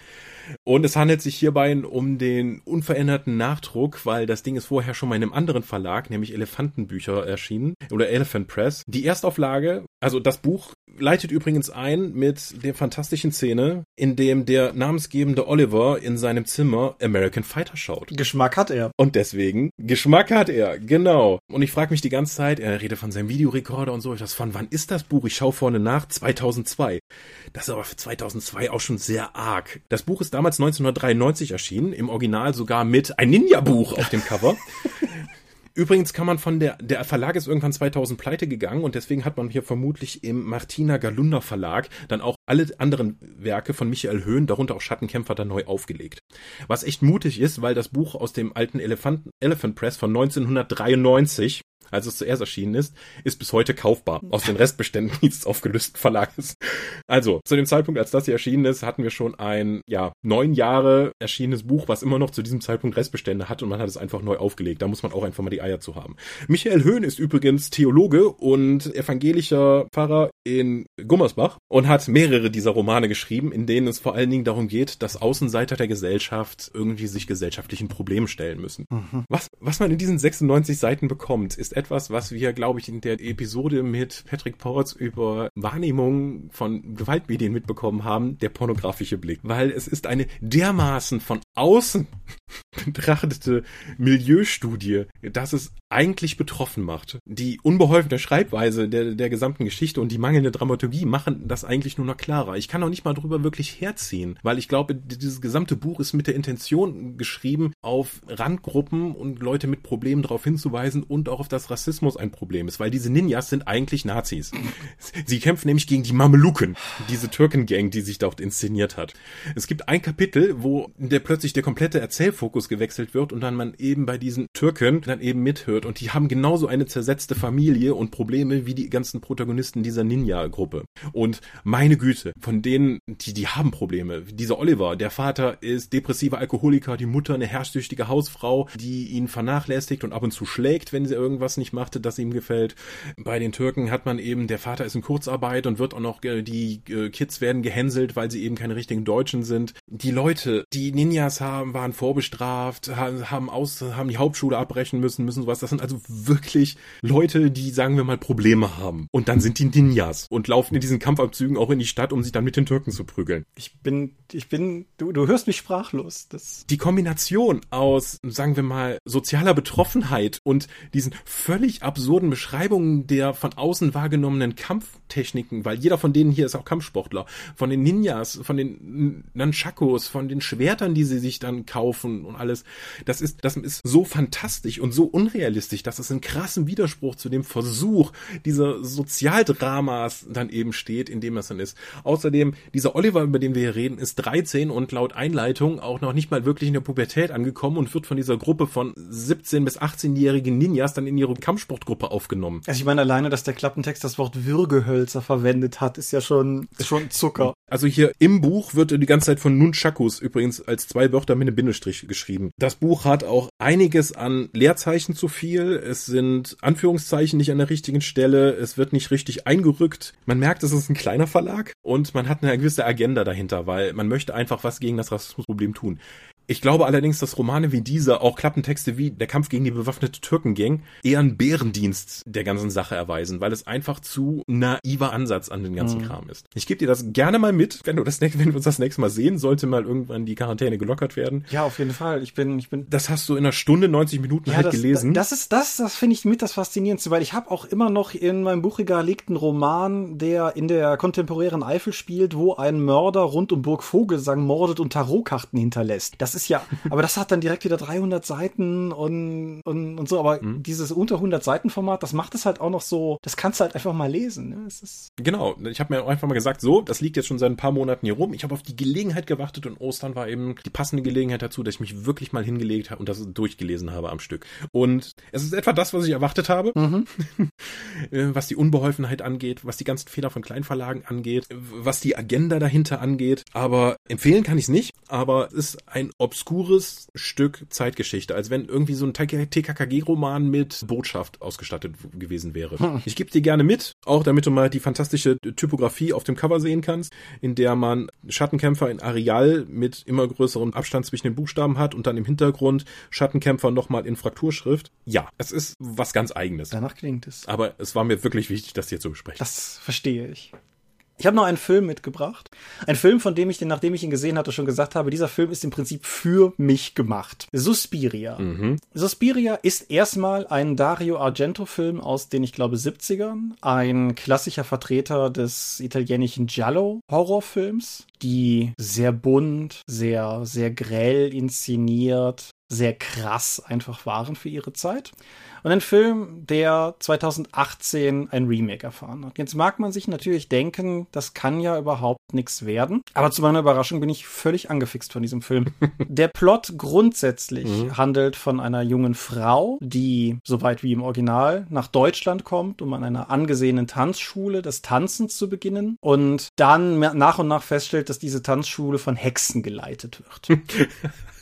Und es handelt sich hierbei um den unveränderten Nachdruck, weil das Ding ist vorher schon mal in einem anderen Verlag, nämlich Elefantenbücher erschienen oder Elephant Press. Die Erstauflage, also das Buch leitet übrigens ein mit der fantastischen Szene, in dem der namensgebende Oliver in seinem Zimmer American Fighter schaut. Geschmack hat er. Und deswegen, Geschmack hat er, genau. Und ich frage mich die ganze Zeit, er redet von seinem Videorekorder und so, ich das von wann ist das Buch? Ich schaue vorne nach, 2002. Das ist aber für 2002 auch schon sehr arg. Das Buch ist damals 1993 erschienen, im Original sogar mit ein Ninja-Buch auf dem Cover. Übrigens kann man von der, der Verlag ist irgendwann 2000 pleite gegangen und deswegen hat man hier vermutlich im Martina Galunder Verlag dann auch alle anderen Werke von Michael Höhn, darunter auch Schattenkämpfer, dann neu aufgelegt. Was echt mutig ist, weil das Buch aus dem alten Elephant, Elephant Press von 1993 als es zuerst erschienen ist, ist bis heute kaufbar aus den Restbeständen dieses aufgelösten Verlages. Also, zu dem Zeitpunkt, als das hier erschienen ist, hatten wir schon ein, ja, neun Jahre erschienenes Buch, was immer noch zu diesem Zeitpunkt Restbestände hat und man hat es einfach neu aufgelegt. Da muss man auch einfach mal die Eier zu haben. Michael Höhn ist übrigens Theologe und evangelischer Pfarrer in Gummersbach und hat mehrere dieser Romane geschrieben, in denen es vor allen Dingen darum geht, dass Außenseiter der Gesellschaft irgendwie sich gesellschaftlichen Problemen stellen müssen. Mhm. Was, was man in diesen 96 Seiten bekommt, ist etwas, was wir, glaube ich, in der Episode mit Patrick Ports über Wahrnehmung von Gewaltmedien mitbekommen haben, der pornografische Blick. Weil es ist eine dermaßen von außen betrachtete Milieustudie, dass es eigentlich betroffen macht. Die unbeholfene Schreibweise der, der gesamten Geschichte und die mangelnde Dramaturgie machen das eigentlich nur noch klarer. Ich kann auch nicht mal drüber wirklich herziehen, weil ich glaube, dieses gesamte Buch ist mit der Intention geschrieben, auf Randgruppen und Leute mit Problemen darauf hinzuweisen und auch auf das Rassismus ein Problem ist, weil diese Ninjas sind eigentlich Nazis. Sie kämpfen nämlich gegen die Mameluken, diese Türkengang, die sich dort inszeniert hat. Es gibt ein Kapitel, wo der plötzlich der komplette Erzählfokus gewechselt wird und dann man eben bei diesen Türken dann eben mithört und die haben genauso eine zersetzte Familie und Probleme wie die ganzen Protagonisten dieser Ninja-Gruppe. Und meine Güte, von denen, die, die haben Probleme. Dieser Oliver, der Vater ist depressiver Alkoholiker, die Mutter eine herrschsüchtige Hausfrau, die ihn vernachlässigt und ab und zu schlägt, wenn sie irgendwas nicht machte, das ihm gefällt. Bei den Türken hat man eben, der Vater ist in Kurzarbeit und wird auch noch, äh, die äh, Kids werden gehänselt, weil sie eben keine richtigen Deutschen sind. Die Leute, die Ninjas haben, waren vorbestraft, haben aus, haben die Hauptschule abbrechen müssen, müssen sowas. Das sind also wirklich Leute, die, sagen wir mal, Probleme haben. Und dann sind die Ninjas und laufen in diesen Kampfabzügen auch in die Stadt, um sich dann mit den Türken zu prügeln. Ich bin, ich bin, du, du hörst mich sprachlos. Das die Kombination aus, sagen wir mal, sozialer Betroffenheit und diesen völlig absurden Beschreibungen der von außen wahrgenommenen Kampftechniken, weil jeder von denen hier ist auch Kampfsportler, von den Ninjas, von den Nunchakos, von den Schwertern, die sie sich dann kaufen und alles. Das ist, das ist so fantastisch und so unrealistisch, dass es in krassem Widerspruch zu dem Versuch dieser Sozialdramas dann eben steht, in dem es dann ist. Außerdem, dieser Oliver, über den wir hier reden, ist 13 und laut Einleitung auch noch nicht mal wirklich in der Pubertät angekommen und wird von dieser Gruppe von 17 bis 18-jährigen Ninjas dann in ihre Kampfsportgruppe aufgenommen. Also ich meine alleine, dass der Klappentext das Wort Würgehölzer verwendet hat, ist ja schon, ist schon Zucker. Also hier im Buch wird die ganze Zeit von Nunchakus übrigens als zwei Wörter mit einem Bindestrich geschrieben. Das Buch hat auch einiges an Leerzeichen zu viel. Es sind Anführungszeichen nicht an der richtigen Stelle. Es wird nicht richtig eingerückt. Man merkt, es ist ein kleiner Verlag und man hat eine gewisse Agenda dahinter, weil man möchte einfach was gegen das Rassismusproblem tun. Ich glaube allerdings, dass Romane wie dieser, auch Klappentexte wie Der Kampf gegen die bewaffnete Türkengang, eher einen Bärendienst der ganzen Sache erweisen, weil es einfach zu naiver Ansatz an den ganzen mhm. Kram ist. Ich gebe dir das gerne mal mit, wenn du das wenn wir uns das nächste Mal sehen, sollte mal irgendwann die Quarantäne gelockert werden. Ja, auf jeden Fall. Ich bin, ich bin. Das hast du in einer Stunde 90 Minuten ja, halt das, gelesen. Das ist das, das finde ich mit das Faszinierendste, weil ich habe auch immer noch in meinem Buchregal liegt einen Roman, der in der kontemporären Eifel spielt, wo ein Mörder rund um Burg Vogelsang mordet und Tarotkarten hinterlässt. Das das ist ja, aber das hat dann direkt wieder 300 Seiten und, und, und so, aber mhm. dieses unter 100 Seiten Format, das macht es halt auch noch so, das kannst du halt einfach mal lesen. Ne? genau, ich habe mir einfach mal gesagt, so, das liegt jetzt schon seit ein paar Monaten hier rum. Ich habe auf die Gelegenheit gewartet und Ostern war eben die passende Gelegenheit dazu, dass ich mich wirklich mal hingelegt habe und das durchgelesen habe am Stück. Und es ist etwa das, was ich erwartet habe, mhm. Äh, was die Unbeholfenheit angeht, was die ganzen Fehler von Kleinverlagen angeht, was die Agenda dahinter angeht. Aber empfehlen kann ich es nicht, aber es ist ein obskures Stück Zeitgeschichte, als wenn irgendwie so ein TKKG-Roman mit Botschaft ausgestattet gewesen wäre. Hm. Ich gebe dir gerne mit, auch damit du mal die fantastische Typografie auf dem Cover sehen kannst, in der man Schattenkämpfer in Areal mit immer größerem Abstand zwischen den Buchstaben hat und dann im Hintergrund Schattenkämpfer nochmal in Frakturschrift. Ja, es ist was ganz eigenes. Danach klingt es. Aber es war mir wirklich wichtig, das hier zu besprechen. Das verstehe ich. Ich habe noch einen Film mitgebracht. Ein Film, von dem ich, den, nachdem ich ihn gesehen hatte, schon gesagt habe, dieser Film ist im Prinzip für mich gemacht. Suspiria. Mhm. Suspiria ist erstmal ein Dario Argento-Film aus den, ich glaube, 70ern. Ein klassischer Vertreter des italienischen Giallo-Horrorfilms, die sehr bunt, sehr, sehr grell inszeniert, sehr krass einfach waren für ihre Zeit. Und ein Film, der 2018 ein Remake erfahren hat. Jetzt mag man sich natürlich denken, das kann ja überhaupt nichts werden. Aber zu meiner Überraschung bin ich völlig angefixt von diesem Film. Der Plot grundsätzlich mhm. handelt von einer jungen Frau, die, soweit wie im Original, nach Deutschland kommt, um an einer angesehenen Tanzschule das Tanzen zu beginnen und dann nach und nach feststellt, dass diese Tanzschule von Hexen geleitet wird.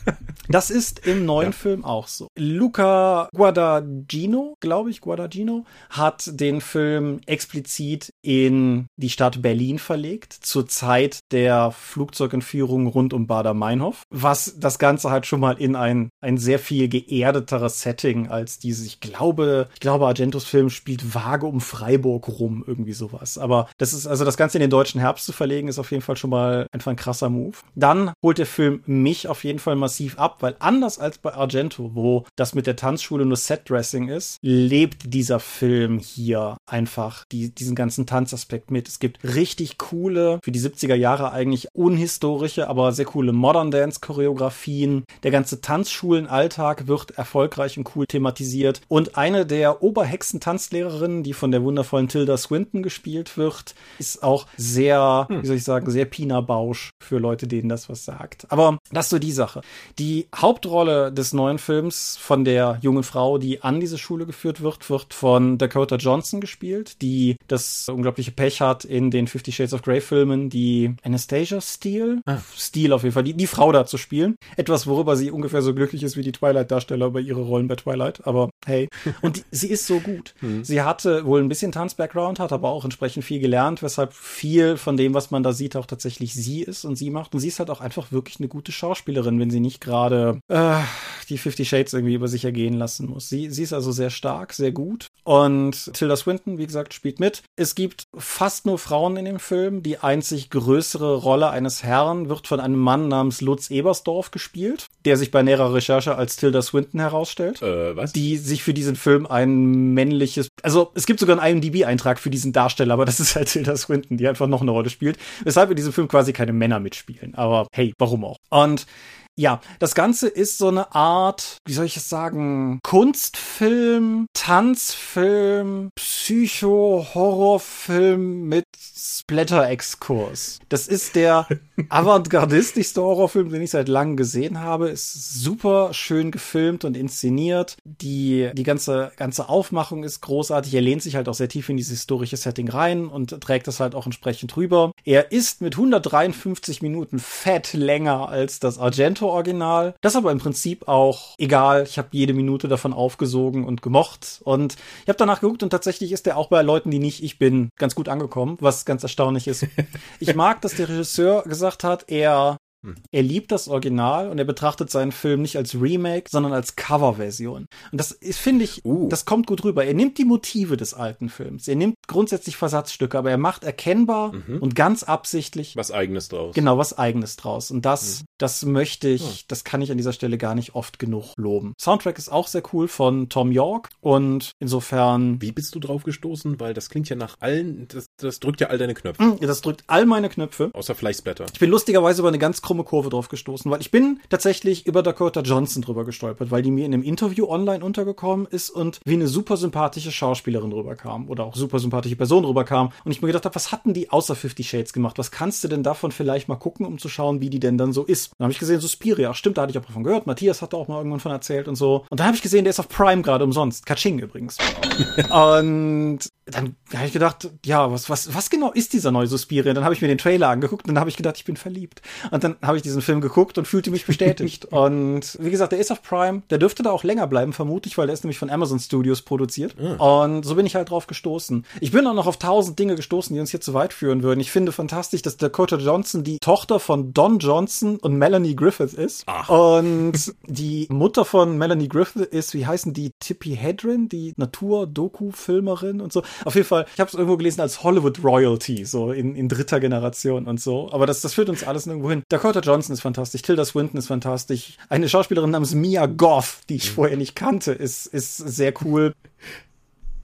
Das ist im neuen ja. Film auch so. Luca Guadagnino, glaube ich, Guadagnino, hat den Film explizit in die Stadt Berlin verlegt, zur Zeit der Flugzeugentführung rund um Bader-Meinhof, was das Ganze halt schon mal in ein, ein sehr viel geerdeteres Setting als dieses, ich glaube, ich glaube, Argentos Film spielt vage um Freiburg rum, irgendwie sowas. Aber das ist, also das Ganze in den deutschen Herbst zu verlegen, ist auf jeden Fall schon mal einfach ein krasser Move. Dann holt der Film mich auf jeden Fall massiv massiv ab, weil anders als bei Argento, wo das mit der Tanzschule nur Setdressing ist, lebt dieser Film hier einfach die, diesen ganzen Tanzaspekt mit. Es gibt richtig coole, für die 70er Jahre eigentlich unhistorische, aber sehr coole Modern Dance Choreografien. Der ganze Tanzschulenalltag wird erfolgreich und cool thematisiert. Und eine der Oberhexen-Tanzlehrerinnen, die von der wundervollen Tilda Swinton gespielt wird, ist auch sehr, hm. wie soll ich sagen, sehr Pina Bausch für Leute, denen das was sagt. Aber das ist so die Sache. Die Hauptrolle des neuen Films von der jungen Frau, die an diese Schule geführt wird, wird von Dakota Johnson gespielt, die das unglaubliche Pech hat in den Fifty Shades of Grey Filmen, die Anastasia Steele, ah. Steele auf jeden Fall, die, die Frau da zu spielen. Etwas, worüber sie ungefähr so glücklich ist wie die Twilight-Darsteller über ihre Rollen bei Twilight, aber hey. Und die, sie ist so gut. Mhm. Sie hatte wohl ein bisschen Tanz-Background, hat aber auch entsprechend viel gelernt, weshalb viel von dem, was man da sieht, auch tatsächlich sie ist und sie macht. Und sie ist halt auch einfach wirklich eine gute Schauspielerin, wenn sie nicht gerade äh, die Fifty Shades irgendwie über sich ergehen lassen muss. Sie, sie ist also sehr stark, sehr gut. Und Tilda Swinton, wie gesagt, spielt mit. Es gibt fast nur Frauen in dem Film. Die einzig größere Rolle eines Herrn wird von einem Mann namens Lutz Ebersdorf gespielt, der sich bei näherer Recherche als Tilda Swinton herausstellt. Äh, was? Die sich für diesen Film ein männliches, also es gibt sogar einen IMDb-Eintrag für diesen Darsteller, aber das ist halt Tilda Swinton, die einfach noch eine Rolle spielt. Weshalb in diesem Film quasi keine Männer mitspielen. Aber hey, warum auch? Und ja, das Ganze ist so eine Art, wie soll ich es sagen, Kunstfilm, Tanzfilm, Psycho-Horrorfilm mit Splatter-Exkurs. Das ist der avantgardistischste Horrorfilm, den ich seit langem gesehen habe. Ist super schön gefilmt und inszeniert. Die, die ganze, ganze Aufmachung ist großartig. Er lehnt sich halt auch sehr tief in dieses historische Setting rein und trägt das halt auch entsprechend rüber. Er ist mit 153 Minuten fett länger als das Argento-Original. Das aber im Prinzip auch egal. Ich habe jede Minute davon aufgesogen und gemocht. Und ich habe danach geguckt und tatsächlich ist er auch bei Leuten, die nicht ich bin, ganz gut angekommen, was ganz erstaunlich ist. Ich mag, dass der Regisseur gesagt hat, er hm. Er liebt das Original und er betrachtet seinen Film nicht als Remake, sondern als Coverversion. Und das finde ich, uh. das kommt gut rüber. Er nimmt die Motive des alten Films. Er nimmt grundsätzlich Versatzstücke, aber er macht erkennbar mhm. und ganz absichtlich was eigenes draus. Genau, was eigenes draus. Und das, mhm. das möchte ich, mhm. das kann ich an dieser Stelle gar nicht oft genug loben. Soundtrack ist auch sehr cool von Tom York und insofern. Wie bist du drauf gestoßen? Weil das klingt ja nach allen, das, das drückt ja all deine Knöpfe. Hm, das drückt all meine Knöpfe. Außer vielleicht Splatter. Ich bin lustigerweise über eine ganz krumme krumme Kurve drauf gestoßen, weil ich bin tatsächlich über Dakota Johnson drüber gestolpert, weil die mir in einem Interview online untergekommen ist und wie eine super sympathische Schauspielerin rüberkam oder auch super sympathische Person rüberkam und ich mir gedacht habe, was hatten die außer Fifty Shades gemacht? Was kannst du denn davon vielleicht mal gucken, um zu schauen, wie die denn dann so ist? Dann habe ich gesehen, Suspiria, stimmt, da hatte ich auch davon gehört. Matthias hat da auch mal irgendwann von erzählt und so. Und dann habe ich gesehen, der ist auf Prime gerade umsonst. Kaching übrigens. und dann habe ich gedacht, ja, was, was, was genau ist dieser neue Suspiria? Dann habe ich mir den Trailer angeguckt und dann habe ich gedacht, ich bin verliebt. Und dann habe ich diesen Film geguckt und fühlte mich bestätigt. und wie gesagt, der ist auf Prime. Der dürfte da auch länger bleiben, vermutlich, weil der ist nämlich von Amazon Studios produziert. Mhm. Und so bin ich halt drauf gestoßen. Ich bin auch noch auf tausend Dinge gestoßen, die uns hier zu weit führen würden. Ich finde fantastisch, dass Dakota Johnson die Tochter von Don Johnson und Melanie Griffith ist. Ach. Und die Mutter von Melanie Griffith ist, wie heißen die, Tippi Hedren, die Natur-Doku-Filmerin und so. Auf jeden Fall, ich habe es irgendwo gelesen als Hollywood Royalty, so in, in dritter Generation und so. Aber das, das führt uns alles nirgendwo hin. Dakota Johnson ist fantastisch, Tilda Swinton ist fantastisch. Eine Schauspielerin namens Mia Goff, die ich mhm. vorher nicht kannte, ist, ist sehr cool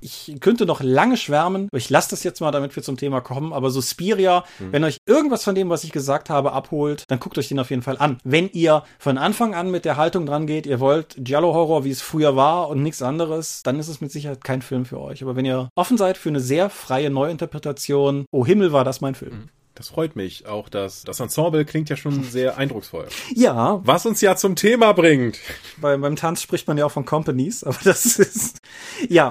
ich könnte noch lange schwärmen, aber ich lasse das jetzt mal, damit wir zum Thema kommen. Aber so Spiria, mhm. wenn euch irgendwas von dem, was ich gesagt habe, abholt, dann guckt euch den auf jeden Fall an. Wenn ihr von Anfang an mit der Haltung dran geht, ihr wollt Giallo-Horror, wie es früher war und nichts anderes, dann ist es mit Sicherheit kein Film für euch. Aber wenn ihr offen seid für eine sehr freie Neuinterpretation, oh Himmel, war das mein Film. Mhm. Das freut mich. Auch das, das Ensemble klingt ja schon sehr eindrucksvoll. Ja. Was uns ja zum Thema bringt. Bei, beim Tanz spricht man ja auch von Companies, aber das ist, ja.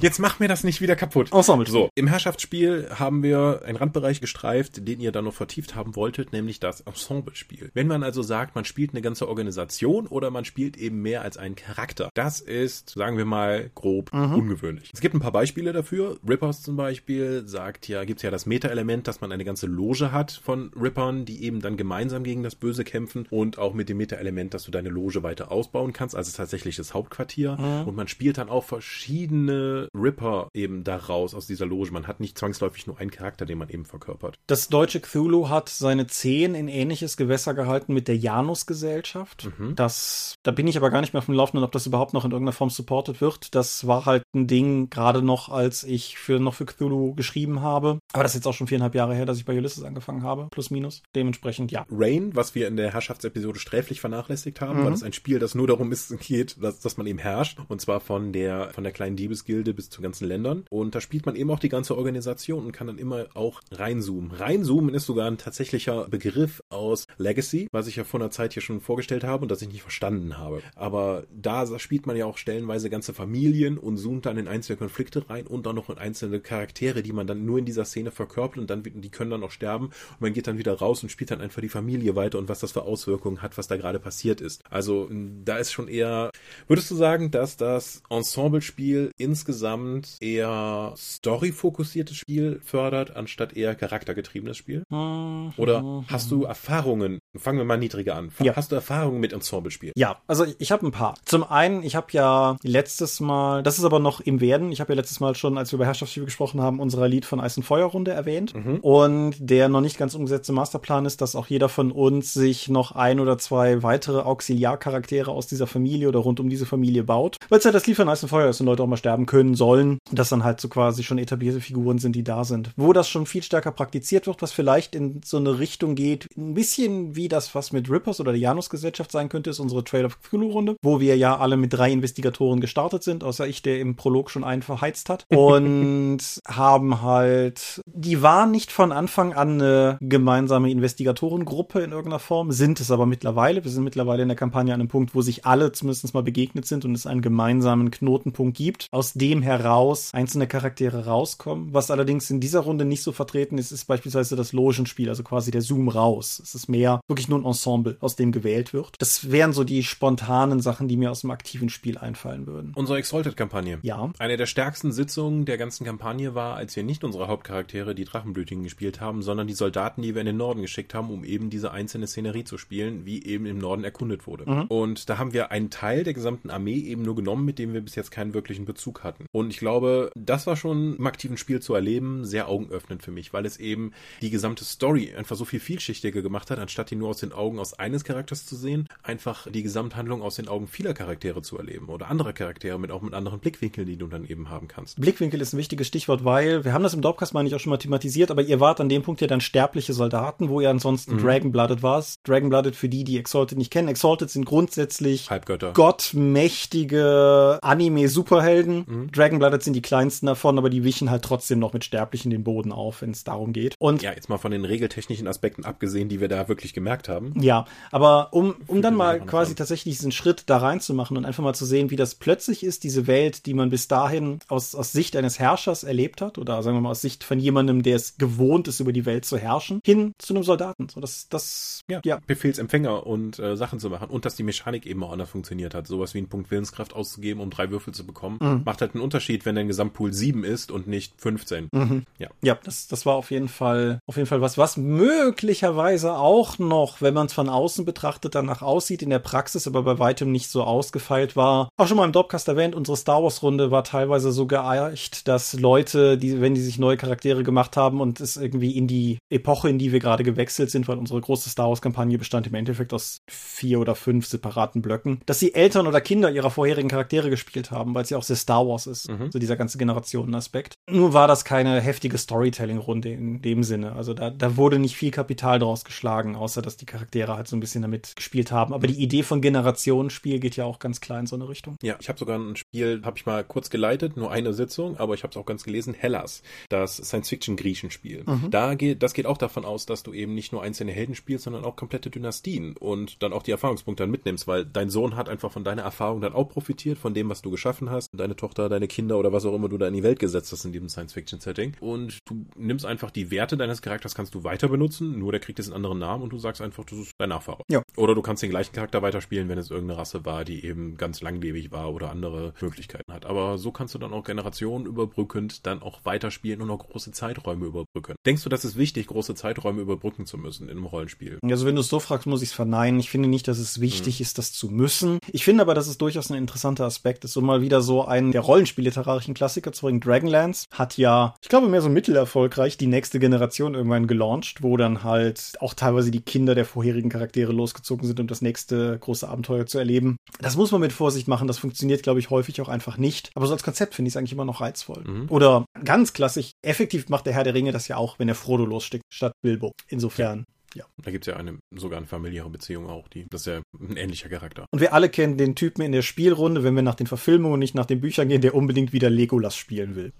Jetzt mach mir das nicht wieder kaputt. Ensemble. So, im Herrschaftsspiel haben wir einen Randbereich gestreift, den ihr dann noch vertieft haben wolltet, nämlich das Ensemble-Spiel. Wenn man also sagt, man spielt eine ganze Organisation oder man spielt eben mehr als einen Charakter, das ist, sagen wir mal, grob mhm. ungewöhnlich. Es gibt ein paar Beispiele dafür. Rippers zum Beispiel sagt ja, gibt's ja das Meta-Element, dass man eine ganze Loge hat von Rippern, die eben dann gemeinsam gegen das Böse kämpfen und auch mit dem Meta-Element, dass du deine Loge weiter ausbauen kannst, also tatsächlich das Hauptquartier. Mhm. Und man spielt dann auch verschiedene Ripper eben da raus aus dieser Loge. Man hat nicht zwangsläufig nur einen Charakter, den man eben verkörpert. Das deutsche Cthulhu hat seine Zehen in ähnliches Gewässer gehalten mit der Janus-Gesellschaft. Mhm. Das, da bin ich aber gar nicht mehr auf dem Laufenden, ob das überhaupt noch in irgendeiner Form supported wird. Das war halt ein Ding, gerade noch, als ich für, noch für Cthulhu geschrieben habe. Aber das ist jetzt auch schon viereinhalb Jahre her, dass ich bei Ulysses angefangen habe, plus minus. Dementsprechend, ja. Rain, was wir in der Herrschaftsepisode sträflich vernachlässigt haben, mhm. weil das ein Spiel, das nur darum ist, geht, dass, dass man eben herrscht. Und zwar von der, von der kleinen Diebesgilde Gilde bis zu ganzen Ländern. Und da spielt man eben auch die ganze Organisation und kann dann immer auch reinzoomen. Reinzoomen ist sogar ein tatsächlicher Begriff aus Legacy, was ich ja vor einer Zeit hier schon vorgestellt habe und das ich nicht verstanden habe. Aber da spielt man ja auch stellenweise ganze Familien und zoomt dann in einzelne Konflikte rein und dann noch in einzelne Charaktere, die man dann nur in dieser Szene verkörpert und dann die können dann auch sterben und man geht dann wieder raus und spielt dann einfach die Familie weiter und was das für Auswirkungen hat, was da gerade passiert ist. Also da ist schon eher, würdest du sagen, dass das Ensemble-Spiel insgesamt eher story-fokussiertes Spiel fördert, anstatt eher charaktergetriebenes Spiel? Mhm. Oder hast du Erfahrungen? Fangen wir mal niedriger an. Ja. Hast du Erfahrungen mit Ensemble-Spielen? Ja, also ich habe ein paar. Zum einen, ich habe ja letztes Mal, das ist aber noch im Werden, ich habe ja letztes Mal schon, als wir über Herrschaftsspiele gesprochen haben, unser Lied von Eis und Feuerrunde erwähnt. Mhm. Und der noch nicht ganz umgesetzte Masterplan ist, dass auch jeder von uns sich noch ein oder zwei weitere Auxiliarcharaktere aus dieser Familie oder rund um diese Familie baut. Weil es ja das Eis und Feuer ist und Leute auch mal sterben können können sollen, dass dann halt so quasi schon etablierte Figuren sind, die da sind. Wo das schon viel stärker praktiziert wird, was vielleicht in so eine Richtung geht, ein bisschen wie das, was mit Rippers oder der Janus-Gesellschaft sein könnte, ist unsere Trail of Cthulhu-Runde, wo wir ja alle mit drei Investigatoren gestartet sind, außer ich, der im Prolog schon einen verheizt hat. Und haben halt, die waren nicht von Anfang an eine gemeinsame Investigatorengruppe in irgendeiner Form, sind es aber mittlerweile. Wir sind mittlerweile in der Kampagne an einem Punkt, wo sich alle zumindest mal begegnet sind und es einen gemeinsamen Knotenpunkt gibt, aus dem heraus einzelne Charaktere rauskommen. Was allerdings in dieser Runde nicht so vertreten ist, ist beispielsweise das Logenspiel, also quasi der Zoom raus. Es ist mehr wirklich nur ein Ensemble, aus dem gewählt wird. Das wären so die spontanen Sachen, die mir aus dem aktiven Spiel einfallen würden. Unsere Exalted-Kampagne. Ja. Eine der stärksten Sitzungen der ganzen Kampagne war, als wir nicht unsere Hauptcharaktere, die Drachenblütigen, gespielt haben, sondern die Soldaten, die wir in den Norden geschickt haben, um eben diese einzelne Szenerie zu spielen, wie eben im Norden erkundet wurde. Mhm. Und da haben wir einen Teil der gesamten Armee eben nur genommen, mit dem wir bis jetzt keinen wirklichen Bezug hatten. Und ich glaube, das war schon im aktiven Spiel zu erleben, sehr augenöffnend für mich, weil es eben die gesamte Story einfach so viel vielschichtiger gemacht hat, anstatt die nur aus den Augen aus eines Charakters zu sehen, einfach die Gesamthandlung aus den Augen vieler Charaktere zu erleben oder anderer Charaktere mit auch mit anderen Blickwinkeln, die du dann eben haben kannst. Blickwinkel ist ein wichtiges Stichwort, weil wir haben das im Dopcast meine ich auch schon mal thematisiert, aber ihr wart an dem Punkt ja dann sterbliche Soldaten, wo ihr ansonsten mhm. Dragonblooded warst. Dragonblooded für die, die Exalted nicht kennen. Exalted sind grundsätzlich Halbgötter. gottmächtige Anime-Superhelden. Mhm. Dragonblooded sind die kleinsten davon, aber die wichen halt trotzdem noch mit Sterblichen den Boden auf, wenn es darum geht. Und ja, jetzt mal von den regeltechnischen Aspekten abgesehen, die wir da wirklich gemerkt haben. Ja, aber um, um dann mal quasi tatsächlich diesen Schritt da reinzumachen und einfach mal zu sehen, wie das plötzlich ist, diese Welt, die man bis dahin aus, aus Sicht eines Herrschers erlebt hat, oder sagen wir mal aus Sicht von jemandem, der es gewohnt ist, über die Welt zu herrschen, hin zu einem Soldaten. So, das, das, ja, ja. Befehlsempfänger und äh, Sachen zu machen und dass die Mechanik eben auch anders funktioniert hat. Sowas wie einen Punkt Willenskraft auszugeben, um drei Würfel zu bekommen, mhm. macht halt einen Unterschied, wenn dein Gesamtpool sieben ist und nicht 15. Mhm. Ja. Ja, das, das war auf jeden Fall, auf jeden Fall was, was möglicherweise auch noch, wenn man es von außen betrachtet, danach aussieht, in der Praxis aber bei weitem nicht so ausgefeilt war. Auch schon mal im Dopcast erwähnt, unsere Star Wars Runde war teilweise so geeicht, dass Leute, die, wenn die sich neue Charaktere gemacht haben und es irgendwie in die Epoche, in die wir gerade gewechselt sind, weil unsere große Star Wars Kampagne bestand im Endeffekt aus vier oder fünf separaten Blöcken, dass sie Eltern oder Kinder ihrer vorherigen Charaktere gespielt haben, weil es ja auch sehr Star Wars ist, mhm. so dieser ganze Generationenaspekt. Nur war das keine heftige Storytelling-Runde in dem Sinne. Also da, da wurde nicht viel Kapital draus geschlagen, außer dass die Charaktere halt so ein bisschen damit gespielt haben. Aber die Idee von Generationsspiel geht ja auch ganz klar in so eine Richtung. Ja, ich habe sogar ein Spiel, habe ich mal kurz geleitet, nur eine Sitzung, aber ich habe es auch ganz gelesen, Hellas, das Science-Fiction-Griechenspiel. Mhm. Da geht, das geht auch davon aus, dass du eben nicht nur einzelne Helden spielst, sondern auch komplette Dynastien und dann auch die Erfahrungspunkte dann mitnimmst, weil dein Sohn hat einfach von deiner Erfahrung dann auch profitiert, von dem, was du geschaffen hast, deine Tochter, deine Kinder oder was auch immer du da in die Welt gesetzt hast in diesem Science-Fiction-Setting. Und du nimmst einfach die Werte deines Charakters, kannst du weiter benutzen, nur der kriegt jetzt einen anderen Namen und du sagst einfach, das ist dein Nachfahre. Ja. Oder du kannst den gleichen Charakter weiterspielen, wenn es irgendeine Rasse war, die eben ganz langlebig war oder andere Möglichkeiten hat. Aber so kannst du dann auch Generationen überbrückend dann auch weiterspielen und auch große Zeiträume überbrücken. Denkst du, das ist wichtig, große Zeiträume überbrücken zu müssen in einem Rollenspiel? Also wenn du es so fragst, muss ich es verneinen. Ich finde nicht, dass es wichtig hm. ist, das zu müssen. Ich finde aber, dass es durchaus ein interessanter Aspekt ist. So mal wieder so ein der Rollenspiel-literarischen Klassiker zu bringen. Dragonlance hat ja, ich glaube, mehr so mittelerfolgreich die nächste Generation irgendwann gelauncht, wo dann halt auch teilweise die Kinder der vorherigen Charaktere losgezogen sind, um das nächste große Abenteuer zu erleben. Das muss man mit Vorsicht machen. Das funktioniert, glaube ich, häufig auch einfach nicht. Aber so als Konzept finde ich es eigentlich immer noch reizvoll. Mhm. Oder ganz klassisch, effektiv macht der Herr der Ringe das ja auch, wenn er Frodo lossteckt, statt Bilbo. Insofern. Ja. Da gibt's ja eine, sogar eine familiäre Beziehung auch, die, das ist ja ein ähnlicher Charakter. Und wir alle kennen den Typen in der Spielrunde, wenn wir nach den Verfilmungen und nicht nach den Büchern gehen, der unbedingt wieder Legolas spielen will.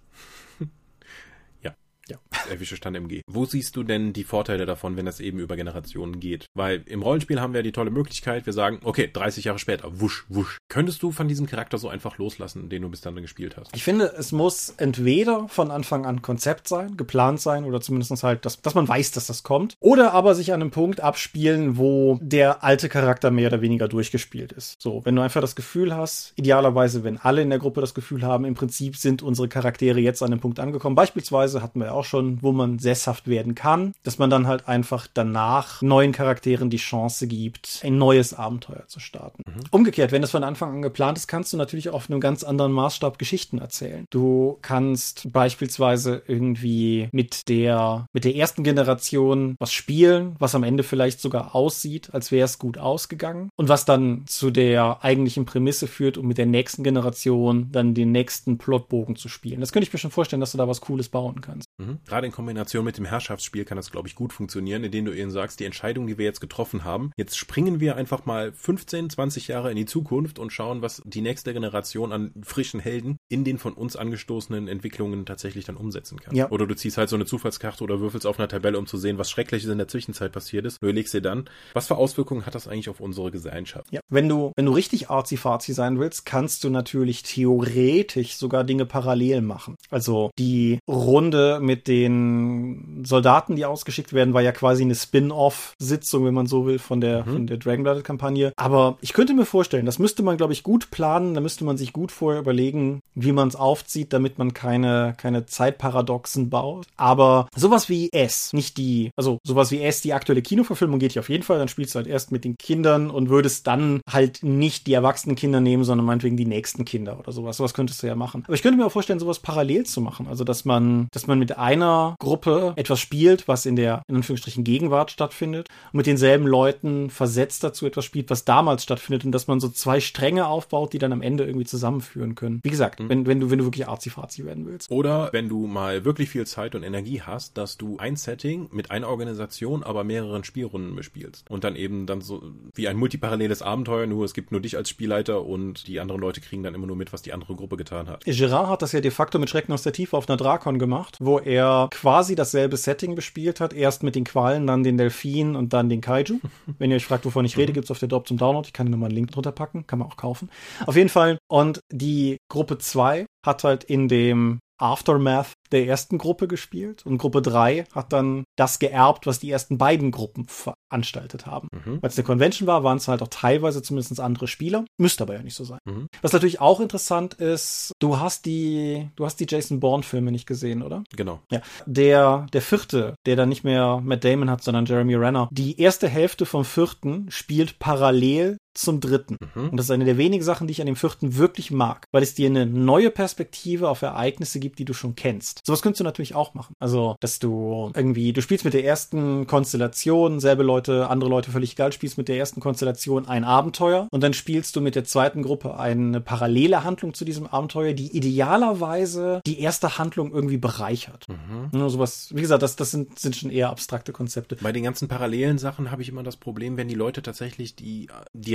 Ja. Elfische Stand MG. Wo siehst du denn die Vorteile davon, wenn das eben über Generationen geht? Weil im Rollenspiel haben wir die tolle Möglichkeit, wir sagen, okay, 30 Jahre später, wusch, wusch. Könntest du von diesem Charakter so einfach loslassen, den du bis dann gespielt hast? Ich finde, es muss entweder von Anfang an Konzept sein, geplant sein oder zumindest halt, dass, dass man weiß, dass das kommt. Oder aber sich an einem Punkt abspielen, wo der alte Charakter mehr oder weniger durchgespielt ist. So, wenn du einfach das Gefühl hast, idealerweise, wenn alle in der Gruppe das Gefühl haben, im Prinzip sind unsere Charaktere jetzt an einem Punkt angekommen. Beispielsweise hatten wir ja auch schon, wo man sesshaft werden kann, dass man dann halt einfach danach neuen Charakteren die Chance gibt, ein neues Abenteuer zu starten. Mhm. Umgekehrt, wenn das von Anfang an geplant ist, kannst du natürlich auf einem ganz anderen Maßstab Geschichten erzählen. Du kannst beispielsweise irgendwie mit der, mit der ersten Generation was spielen, was am Ende vielleicht sogar aussieht, als wäre es gut ausgegangen und was dann zu der eigentlichen Prämisse führt, um mit der nächsten Generation dann den nächsten Plotbogen zu spielen. Das könnte ich mir schon vorstellen, dass du da was Cooles bauen kannst. Mhm. Gerade in Kombination mit dem Herrschaftsspiel kann das, glaube ich, gut funktionieren, indem du ihnen sagst, die Entscheidung, die wir jetzt getroffen haben, jetzt springen wir einfach mal 15, 20 Jahre in die Zukunft und schauen, was die nächste Generation an frischen Helden in den von uns angestoßenen Entwicklungen tatsächlich dann umsetzen kann. Ja. Oder du ziehst halt so eine Zufallskarte oder würfelst auf einer Tabelle, um zu sehen, was Schreckliches in der Zwischenzeit passiert ist. Du überlegst dir dann, was für Auswirkungen hat das eigentlich auf unsere Gesellschaft? Ja, wenn du, wenn du richtig arzi-fazi sein willst, kannst du natürlich theoretisch sogar Dinge parallel machen. Also die Runde mit den Soldaten, die ausgeschickt werden, war ja quasi eine Spin-off-Sitzung, wenn man so will, von der, mhm. von der Dragonblooded-Kampagne. Aber ich könnte mir vorstellen, das müsste man, glaube ich, gut planen. Da müsste man sich gut vorher überlegen, wie man es aufzieht, damit man keine, keine Zeitparadoxen baut. Aber sowas wie S, nicht die, also sowas wie S, die aktuelle Kinoverfilmung geht ja auf jeden Fall. Dann spielst du halt erst mit den Kindern und würdest dann halt nicht die erwachsenen Kinder nehmen, sondern meinetwegen die nächsten Kinder oder sowas. Sowas könntest du ja machen. Aber ich könnte mir auch vorstellen, sowas parallel zu machen. Also, dass man, dass man mit einer Gruppe etwas spielt, was in der, in Anführungsstrichen, Gegenwart stattfindet und mit denselben Leuten versetzt dazu etwas spielt, was damals stattfindet und dass man so zwei Stränge aufbaut, die dann am Ende irgendwie zusammenführen können. Wie gesagt, mhm. wenn, wenn du, wenn du wirklich arzi-fazi werden willst. Oder wenn du mal wirklich viel Zeit und Energie hast, dass du ein Setting mit einer Organisation, aber mehreren Spielrunden bespielst und dann eben dann so wie ein multiparalleles Abenteuer, nur es gibt nur dich als Spielleiter und die anderen Leute kriegen dann immer nur mit, was die andere Gruppe getan hat. Gerard hat das ja de facto mit Schrecken aus der Tiefe auf einer Drakon gemacht, wo er quasi dasselbe Setting bespielt hat. Erst mit den Qualen, dann den Delfin und dann den Kaiju. Wenn ihr euch fragt, wovon ich rede, mhm. gibt's auf der Drop zum Download. Ich kann dir nochmal einen Link drunter packen, kann man auch kaufen. Auf jeden Fall. Und die Gruppe 2 hat halt in dem Aftermath der ersten Gruppe gespielt und Gruppe 3 hat dann das geerbt, was die ersten beiden Gruppen veranstaltet haben. Mhm. Weil es eine Convention war, waren es halt auch teilweise zumindest andere Spieler. Müsste aber ja nicht so sein. Mhm. Was natürlich auch interessant ist, du hast die, du hast die Jason Bourne-Filme nicht gesehen, oder? Genau. Ja. Der, der vierte, der dann nicht mehr Matt Damon hat, sondern Jeremy Renner, die erste Hälfte vom vierten spielt parallel zum dritten. Mhm. Und das ist eine der wenigen Sachen, die ich an dem vierten wirklich mag, weil es dir eine neue Perspektive auf Ereignisse gibt, die du schon kennst. Sowas könntest du natürlich auch machen. Also, dass du irgendwie, du spielst mit der ersten Konstellation, selbe Leute, andere Leute völlig egal, spielst mit der ersten Konstellation ein Abenteuer und dann spielst du mit der zweiten Gruppe eine parallele Handlung zu diesem Abenteuer, die idealerweise die erste Handlung irgendwie bereichert. Mhm. Nur sowas, wie gesagt, das, das sind, sind schon eher abstrakte Konzepte. Bei den ganzen parallelen Sachen habe ich immer das Problem, wenn die Leute tatsächlich die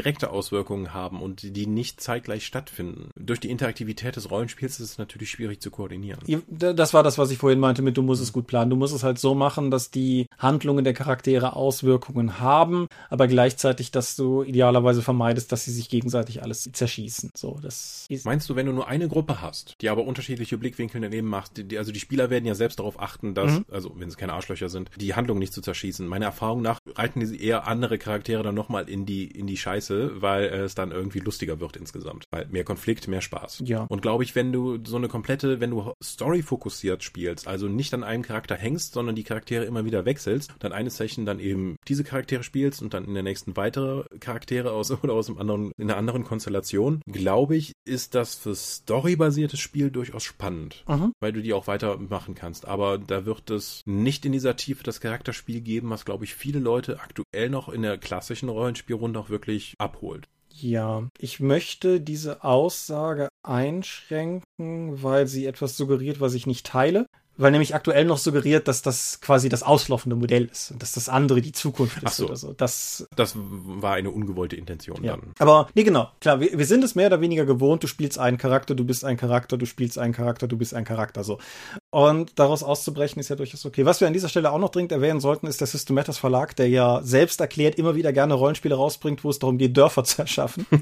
direkte Auswirkungen haben und die nicht zeitgleich stattfinden. Durch die Interaktivität des Rollenspiels ist es natürlich schwierig zu koordinieren. Das war das, was ich vorhin meinte mit, du musst es gut planen. Du musst es halt so machen, dass die Handlungen der Charaktere Auswirkungen haben, aber gleichzeitig, dass du idealerweise vermeidest, dass sie sich gegenseitig alles zerschießen. So, das Meinst du, wenn du nur eine Gruppe hast, die aber unterschiedliche Blickwinkel daneben macht, die, also die Spieler werden ja selbst darauf achten, dass, mhm. also wenn es keine Arschlöcher sind, die Handlung nicht zu zerschießen. Meiner Erfahrung nach reiten die eher andere Charaktere dann nochmal in die, in die Scheiße, weil es dann irgendwie lustiger wird insgesamt. Weil mehr Konflikt, mehr Spaß. Ja. Und glaube ich, wenn du so eine komplette, wenn du Story fokussiert spielst, also nicht an einem Charakter hängst, sondern die Charaktere immer wieder wechselst, dann eines Zeichen dann eben diese Charaktere spielst und dann in der nächsten weitere Charaktere aus oder aus einem anderen, in einer anderen Konstellation, glaube ich, ist das für storybasiertes Spiel durchaus spannend, mhm. weil du die auch weitermachen kannst. Aber da wird es nicht in dieser Tiefe das Charakterspiel geben, was glaube ich viele Leute aktuell noch in der klassischen Rollenspielrunde auch wirklich abholt. Ja, ich möchte diese Aussage einschränken, weil sie etwas suggeriert, was ich nicht teile weil nämlich aktuell noch suggeriert, dass das quasi das auslaufende Modell ist und dass das andere die Zukunft ist so. oder so. Das, das war eine ungewollte Intention ja. dann. Aber nee, genau. Klar, wir, wir sind es mehr oder weniger gewohnt, du spielst einen Charakter, du bist ein Charakter, du spielst einen Charakter, du bist ein Charakter, so. Und daraus auszubrechen ist ja durchaus okay. Was wir an dieser Stelle auch noch dringend erwähnen sollten, ist der Systematas Verlag, der ja selbst erklärt immer wieder gerne Rollenspiele rausbringt, wo es darum geht, Dörfer zu erschaffen.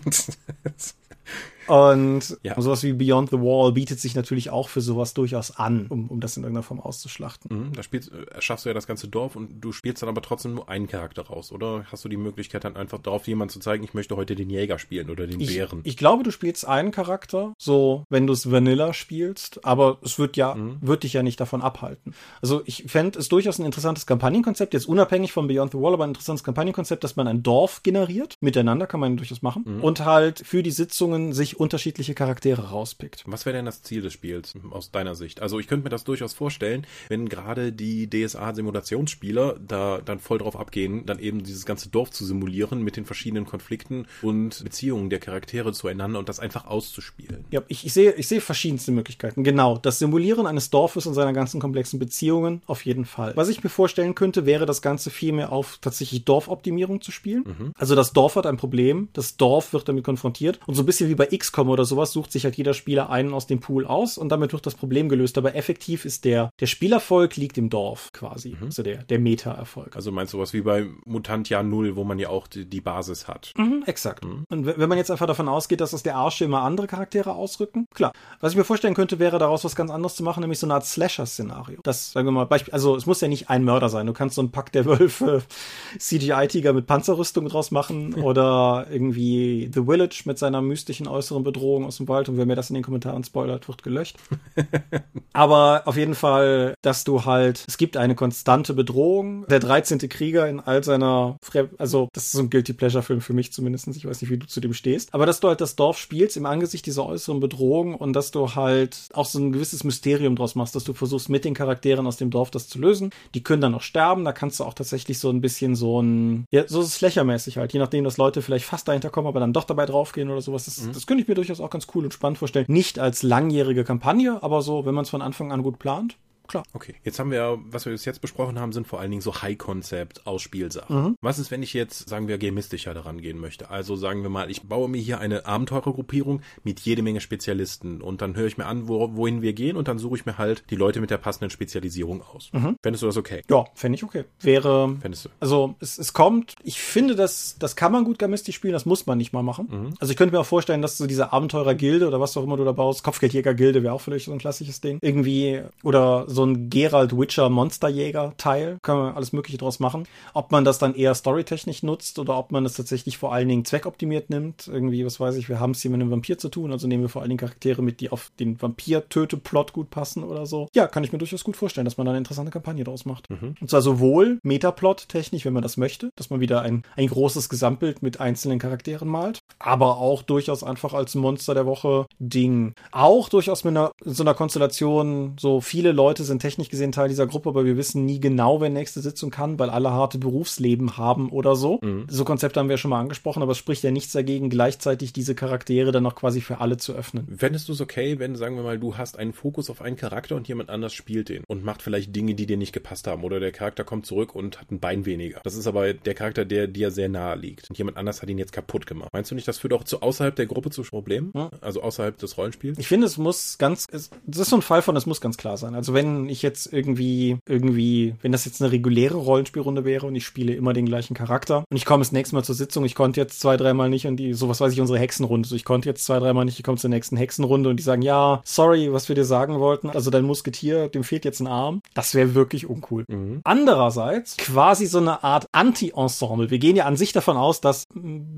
Und ja. sowas wie Beyond the Wall bietet sich natürlich auch für sowas durchaus an, um, um das in irgendeiner Form auszuschlachten. Mhm, da spielst, äh, erschaffst du ja das ganze Dorf und du spielst dann aber trotzdem nur einen Charakter raus, oder? Hast du die Möglichkeit dann einfach darauf jemand zu zeigen, ich möchte heute den Jäger spielen oder den ich, Bären? Ich glaube, du spielst einen Charakter, so wenn du es Vanilla spielst, aber es wird ja, mhm. wird dich ja nicht davon abhalten. Also ich fände es durchaus ein interessantes Kampagnenkonzept, jetzt unabhängig von Beyond the Wall, aber ein interessantes Kampagnenkonzept, dass man ein Dorf generiert, miteinander kann man durchaus machen, mhm. und halt für die Sitzungen sich unterschiedliche Charaktere rauspickt. Was wäre denn das Ziel des Spiels aus deiner Sicht? Also ich könnte mir das durchaus vorstellen, wenn gerade die DSA-Simulationsspieler da dann voll drauf abgehen, dann eben dieses ganze Dorf zu simulieren mit den verschiedenen Konflikten und Beziehungen der Charaktere zueinander und das einfach auszuspielen. Ja, ich, ich sehe, ich sehe verschiedenste Möglichkeiten. Genau, das Simulieren eines Dorfes und seiner ganzen komplexen Beziehungen auf jeden Fall. Was ich mir vorstellen könnte, wäre das Ganze viel mehr auf tatsächlich Dorfoptimierung zu spielen. Mhm. Also das Dorf hat ein Problem, das Dorf wird damit konfrontiert und so ein bisschen wie bei XCOM oder sowas sucht sich halt jeder Spieler einen aus dem Pool aus und damit wird das Problem gelöst. Aber effektiv ist der, der Spielerfolg liegt im Dorf quasi. Mhm. Also der, der Meta-Erfolg. Also meinst du was wie bei Mutant Jahr Null, wo man ja auch die, die Basis hat? Mhm, exakt. Mhm. Und wenn man jetzt einfach davon ausgeht, dass aus der Arsche immer andere Charaktere ausrücken, klar. Was ich mir vorstellen könnte, wäre daraus was ganz anderes zu machen, nämlich so eine Art Slasher-Szenario. Das, sagen wir mal, Beispiel, also es muss ja nicht ein Mörder sein. Du kannst so einen Pack der Wölfe CGI-Tiger mit Panzerrüstung draus machen oder irgendwie The Village mit seiner mystischen Äußerung äußeren Bedrohung aus dem Wald und wer mir das in den Kommentaren spoilert, wird gelöscht. Aber auf jeden Fall, dass du halt, es gibt eine konstante Bedrohung. Der 13. Krieger in all seiner, Fre also das ist so ein Guilty Pleasure Film für mich zumindest. Ich weiß nicht, wie du zu dem stehst. Aber dass du halt das Dorf spielst im Angesicht dieser äußeren Bedrohung und dass du halt auch so ein gewisses Mysterium draus machst, dass du versuchst mit den Charakteren aus dem Dorf das zu lösen. Die können dann noch sterben. Da kannst du auch tatsächlich so ein bisschen so ein, ja, so ist es lächermäßig halt. Je nachdem, dass Leute vielleicht fast dahinter kommen, aber dann doch dabei draufgehen oder sowas. Das, mhm. das könnte ich mir durchaus auch ganz cool und spannend vorstellen. Nicht als langjährige Kampagne, aber so, wenn man es von Anfang an gut plant, klar. Okay, jetzt haben wir, was wir bis jetzt besprochen haben, sind vor allen Dingen so High-Concept aus Spielsachen. Mhm. Was ist, wenn ich jetzt, sagen wir, gamistischer daran gehen möchte? Also sagen wir mal, ich baue mir hier eine Abenteurergruppierung mit jede Menge Spezialisten und dann höre ich mir an, wo, wohin wir gehen und dann suche ich mir halt die Leute mit der passenden Spezialisierung aus. Mhm. Fändest du das okay? Ja, fände ich okay. Wäre, Fändest du? also es, es kommt, ich finde, das, das kann man gut gamistisch spielen, das muss man nicht mal machen. Mhm. Also ich könnte mir auch vorstellen, dass so diese Abenteurer-Gilde oder was auch immer du da baust, Kopfgeldjäger-Gilde wäre auch vielleicht so ein klassisches Ding. Irgendwie, oder so ein Gerald Witcher Monsterjäger Teil. Kann man alles Mögliche draus machen. Ob man das dann eher storytechnisch nutzt oder ob man es tatsächlich vor allen Dingen zweckoptimiert nimmt. Irgendwie, was weiß ich, wir haben es hier mit einem Vampir zu tun, also nehmen wir vor allen Dingen Charaktere mit, die auf den Vampir-Töte-Plot gut passen oder so. Ja, kann ich mir durchaus gut vorstellen, dass man da eine interessante Kampagne draus macht. Mhm. Und zwar sowohl Metaplot-technisch, wenn man das möchte, dass man wieder ein, ein großes Gesamtbild mit einzelnen Charakteren malt, aber auch durchaus einfach als Monster der Woche Ding. Auch durchaus mit einer, so einer Konstellation, so viele Leute sind technisch gesehen Teil dieser Gruppe, aber wir wissen nie genau, wer nächste Sitzung kann, weil alle harte Berufsleben haben oder so. Mhm. So Konzepte haben wir schon mal angesprochen, aber es spricht ja nichts dagegen, gleichzeitig diese Charaktere dann noch quasi für alle zu öffnen. Fändest du es okay, wenn, sagen wir mal, du hast einen Fokus auf einen Charakter und jemand anders spielt den und macht vielleicht Dinge, die dir nicht gepasst haben oder der Charakter kommt zurück und hat ein Bein weniger. Das ist aber der Charakter, der dir sehr nahe liegt und jemand anders hat ihn jetzt kaputt gemacht. Meinst du nicht, das führt auch zu außerhalb der Gruppe zu Problemen? Ja. Also außerhalb des Rollenspiels? Ich finde, es muss ganz, es, das ist so ein Fall von, es muss ganz klar sein. Also wenn ich jetzt irgendwie, irgendwie, wenn das jetzt eine reguläre Rollenspielrunde wäre und ich spiele immer den gleichen Charakter und ich komme das nächste Mal zur Sitzung, ich konnte jetzt zwei, dreimal nicht und die, sowas weiß ich, unsere Hexenrunde, so ich konnte jetzt zwei, dreimal nicht, ich komme zur nächsten Hexenrunde und die sagen, ja, sorry, was wir dir sagen wollten, also dein Musketier, dem fehlt jetzt ein Arm. Das wäre wirklich uncool. Mhm. Andererseits quasi so eine Art Anti-Ensemble. Wir gehen ja an sich davon aus, dass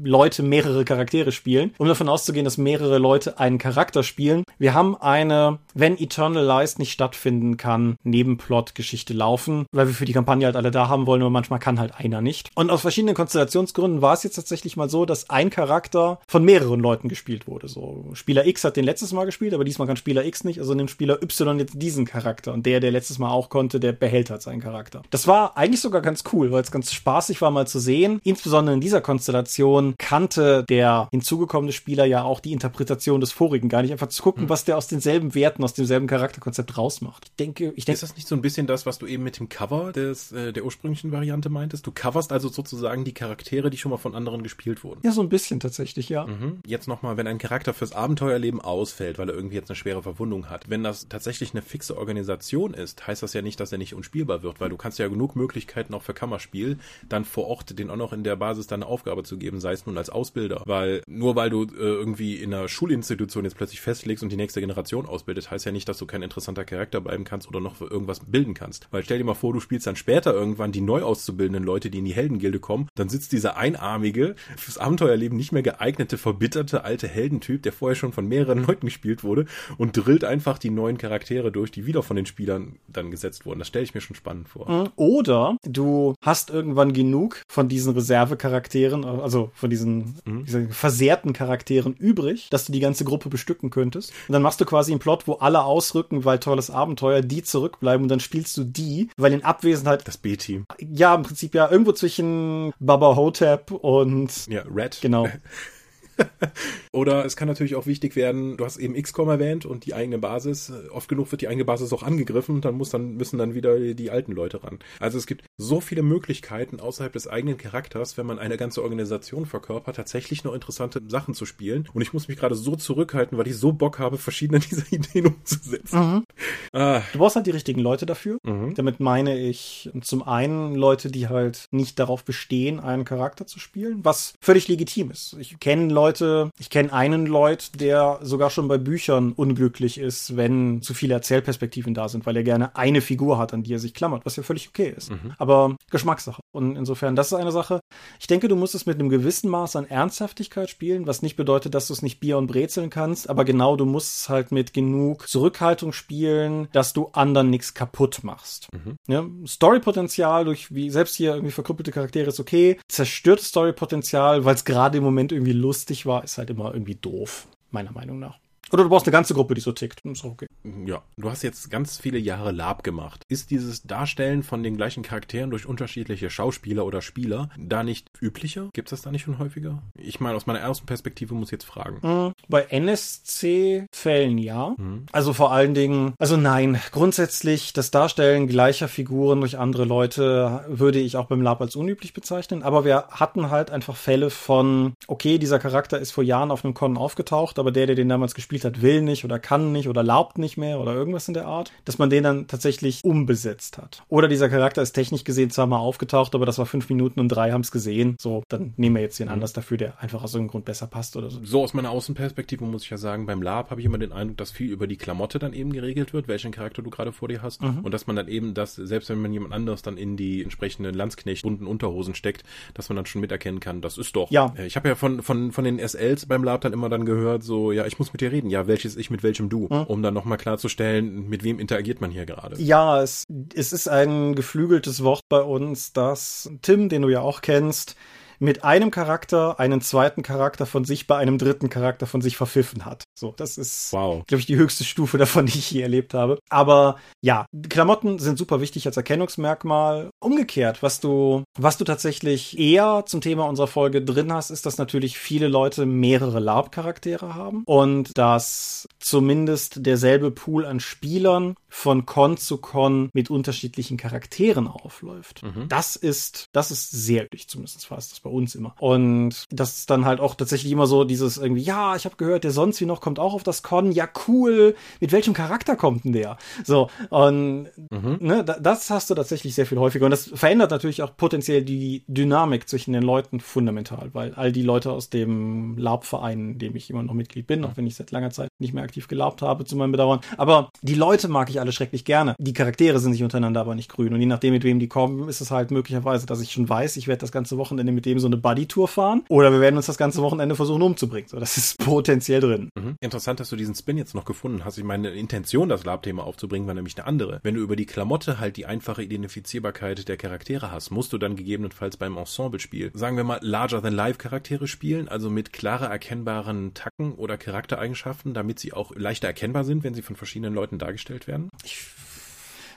Leute mehrere Charaktere spielen, um davon auszugehen, dass mehrere Leute einen Charakter spielen. Wir haben eine, wenn Eternal Lies nicht stattfinden kann, Nebenplot-Geschichte laufen, weil wir für die Kampagne halt alle da haben wollen, aber manchmal kann halt einer nicht. Und aus verschiedenen Konstellationsgründen war es jetzt tatsächlich mal so, dass ein Charakter von mehreren Leuten gespielt wurde. So, Spieler X hat den letztes Mal gespielt, aber diesmal kann Spieler X nicht, also nimmt Spieler Y jetzt diesen Charakter. Und der, der letztes Mal auch konnte, der behält halt seinen Charakter. Das war eigentlich sogar ganz cool, weil es ganz spaßig war mal zu sehen. Insbesondere in dieser Konstellation kannte der hinzugekommene Spieler ja auch die Interpretation des vorigen gar nicht. Einfach zu gucken, hm. was der aus denselben Werten, aus demselben Charakterkonzept rausmacht. Ich denke, ich denke. Ist das nicht so ein bisschen das, was du eben mit dem Cover des, äh, der ursprünglichen Variante meintest? Du coverst also sozusagen die Charaktere, die schon mal von anderen gespielt wurden. Ja, so ein bisschen tatsächlich, ja. Mhm. Jetzt nochmal, wenn ein Charakter fürs Abenteuerleben ausfällt, weil er irgendwie jetzt eine schwere Verwundung hat. Wenn das tatsächlich eine fixe Organisation ist, heißt das ja nicht, dass er nicht unspielbar wird, weil du kannst ja genug Möglichkeiten auch für Kammerspiel, dann vor Ort den auch noch in der Basis deine Aufgabe zu geben, sei es nun als Ausbilder. Weil nur weil du äh, irgendwie in einer Schulinstitution jetzt plötzlich festlegst und die nächste Generation ausbildet, heißt ja nicht, dass du kein interessanter Charakter bleiben kannst oder noch für irgendwas bilden kannst. Weil stell dir mal vor, du spielst dann später irgendwann die neu auszubildenden Leute, die in die Heldengilde kommen, dann sitzt dieser einarmige, fürs Abenteuerleben nicht mehr geeignete, verbitterte alte Heldentyp, der vorher schon von mehreren Leuten gespielt wurde und drillt einfach die neuen Charaktere durch, die wieder von den Spielern dann gesetzt wurden. Das stelle ich mir schon spannend vor. Mhm. Oder du hast irgendwann genug von diesen Reservecharakteren, also von diesen, mhm. diesen versehrten Charakteren übrig, dass du die ganze Gruppe bestücken könntest. Und dann machst du quasi einen Plot, wo alle ausrücken, weil tolles Abenteuer, die zurückbleiben und dann spielst du die, weil in Abwesenheit das B-Team. Ja, im Prinzip ja irgendwo zwischen Baba Hotep und ja, Red. Genau. Oder es kann natürlich auch wichtig werden, du hast eben XCOM erwähnt und die eigene Basis. Oft genug wird die eigene Basis auch angegriffen und dann muss dann, müssen dann wieder die alten Leute ran. Also es gibt so viele Möglichkeiten außerhalb des eigenen Charakters, wenn man eine ganze Organisation verkörpert, tatsächlich noch interessante Sachen zu spielen. Und ich muss mich gerade so zurückhalten, weil ich so Bock habe, verschiedene dieser Ideen umzusetzen. Mhm. Ah. Du brauchst halt die richtigen Leute dafür. Mhm. Damit meine ich zum einen Leute, die halt nicht darauf bestehen, einen Charakter zu spielen, was völlig legitim ist. Ich kenne Leute, Leute, ich kenne einen Leut, der sogar schon bei Büchern unglücklich ist, wenn zu viele Erzählperspektiven da sind, weil er gerne eine Figur hat, an die er sich klammert, was ja völlig okay ist. Mhm. Aber Geschmackssache. Und insofern, das ist eine Sache. Ich denke, du musst es mit einem gewissen Maß an Ernsthaftigkeit spielen, was nicht bedeutet, dass du es nicht Bier und Brezeln kannst, aber genau, du musst es halt mit genug Zurückhaltung spielen, dass du anderen nichts kaputt machst. Mhm. Ja, Storypotenzial durch, wie selbst hier irgendwie verkrüppelte Charaktere ist okay. Zerstört Storypotenzial, weil es gerade im Moment irgendwie lustig war, ist halt immer irgendwie doof, meiner Meinung nach. Oder du brauchst eine ganze Gruppe, die so tickt. Ist auch okay. Ja, du hast jetzt ganz viele Jahre Lab gemacht. Ist dieses Darstellen von den gleichen Charakteren durch unterschiedliche Schauspieler oder Spieler da nicht üblicher? Gibt es das da nicht schon häufiger? Ich meine, aus meiner ersten Perspektive muss ich jetzt fragen. Mhm. Bei NSC-Fällen ja. Mhm. Also vor allen Dingen, also nein, grundsätzlich das Darstellen gleicher Figuren durch andere Leute würde ich auch beim Lab als unüblich bezeichnen. Aber wir hatten halt einfach Fälle von, okay, dieser Charakter ist vor Jahren auf einem Con aufgetaucht, aber der, der den damals gespielt gespielt hat, will nicht oder kann nicht oder erlaubt nicht mehr oder irgendwas in der Art, dass man den dann tatsächlich umbesetzt hat. Oder dieser Charakter ist technisch gesehen zwar mal aufgetaucht, aber das war fünf Minuten und drei haben es gesehen. So, dann nehmen wir jetzt den mhm. anders dafür, der einfach aus irgendeinem Grund besser passt oder so. So aus meiner Außenperspektive muss ich ja sagen, beim Lab habe ich immer den Eindruck, dass viel über die Klamotte dann eben geregelt wird, welchen Charakter du gerade vor dir hast. Mhm. Und dass man dann eben das, selbst wenn man jemand anderes dann in die entsprechenden Landsknecht bunten Unterhosen steckt, dass man dann schon miterkennen kann, das ist doch. Ja. Ich habe ja von, von, von den SLs beim Lab dann immer dann gehört, so, ja, ich muss mit dir reden. Ja, welches ich mit welchem du, hm? um dann nochmal klarzustellen, mit wem interagiert man hier gerade. Ja, es, es ist ein geflügeltes Wort bei uns, dass Tim, den du ja auch kennst, mit einem Charakter einen zweiten Charakter von sich bei einem dritten Charakter von sich verpfiffen hat. So, das ist, wow. glaube ich, die höchste Stufe davon, die ich je erlebt habe. Aber ja, Klamotten sind super wichtig als Erkennungsmerkmal. Umgekehrt, was du, was du tatsächlich eher zum Thema unserer Folge drin hast, ist, dass natürlich viele Leute mehrere LARP-Charaktere haben und dass zumindest derselbe Pool an Spielern von Con zu Con mit unterschiedlichen Charakteren aufläuft. Mhm. Das ist, das ist sehr üblich, zumindest war es das bei uns immer. Und das ist dann halt auch tatsächlich immer so dieses irgendwie, ja, ich habe gehört, der sonst wie noch kommt auch auf das Con, ja cool, mit welchem Charakter kommt denn der? So, und mhm. ne, das hast du tatsächlich sehr viel häufiger. Und das verändert natürlich auch potenziell die Dynamik zwischen den Leuten fundamental, weil all die Leute aus dem Lab-Verein, in dem ich immer noch Mitglied bin, auch wenn ich seit langer Zeit nicht mehr aktiv gelabt habe, zu meinem Bedauern. Aber die Leute mag ich alle schrecklich gerne. Die Charaktere sind sich untereinander aber nicht grün. Und je nachdem, mit wem die kommen, ist es halt möglicherweise, dass ich schon weiß, ich werde das ganze Wochenende mit dem so eine Buddy-Tour fahren. Oder wir werden uns das ganze Wochenende versuchen umzubringen. So, das ist potenziell drin. Mhm. Interessant, dass du diesen Spin jetzt noch gefunden hast. Ich meine Intention, das Lab-Thema aufzubringen, war nämlich eine andere. Wenn du über die Klamotte halt die einfache Identifizierbarkeit der Charaktere hast, musst du dann gegebenenfalls beim Ensemble-Spiel, sagen wir mal, Larger-than-Life-Charaktere spielen, also mit klarer erkennbaren Tacken oder Charaktereigenschaften, damit sie auch leichter erkennbar sind, wenn sie von verschiedenen Leuten dargestellt werden? Ich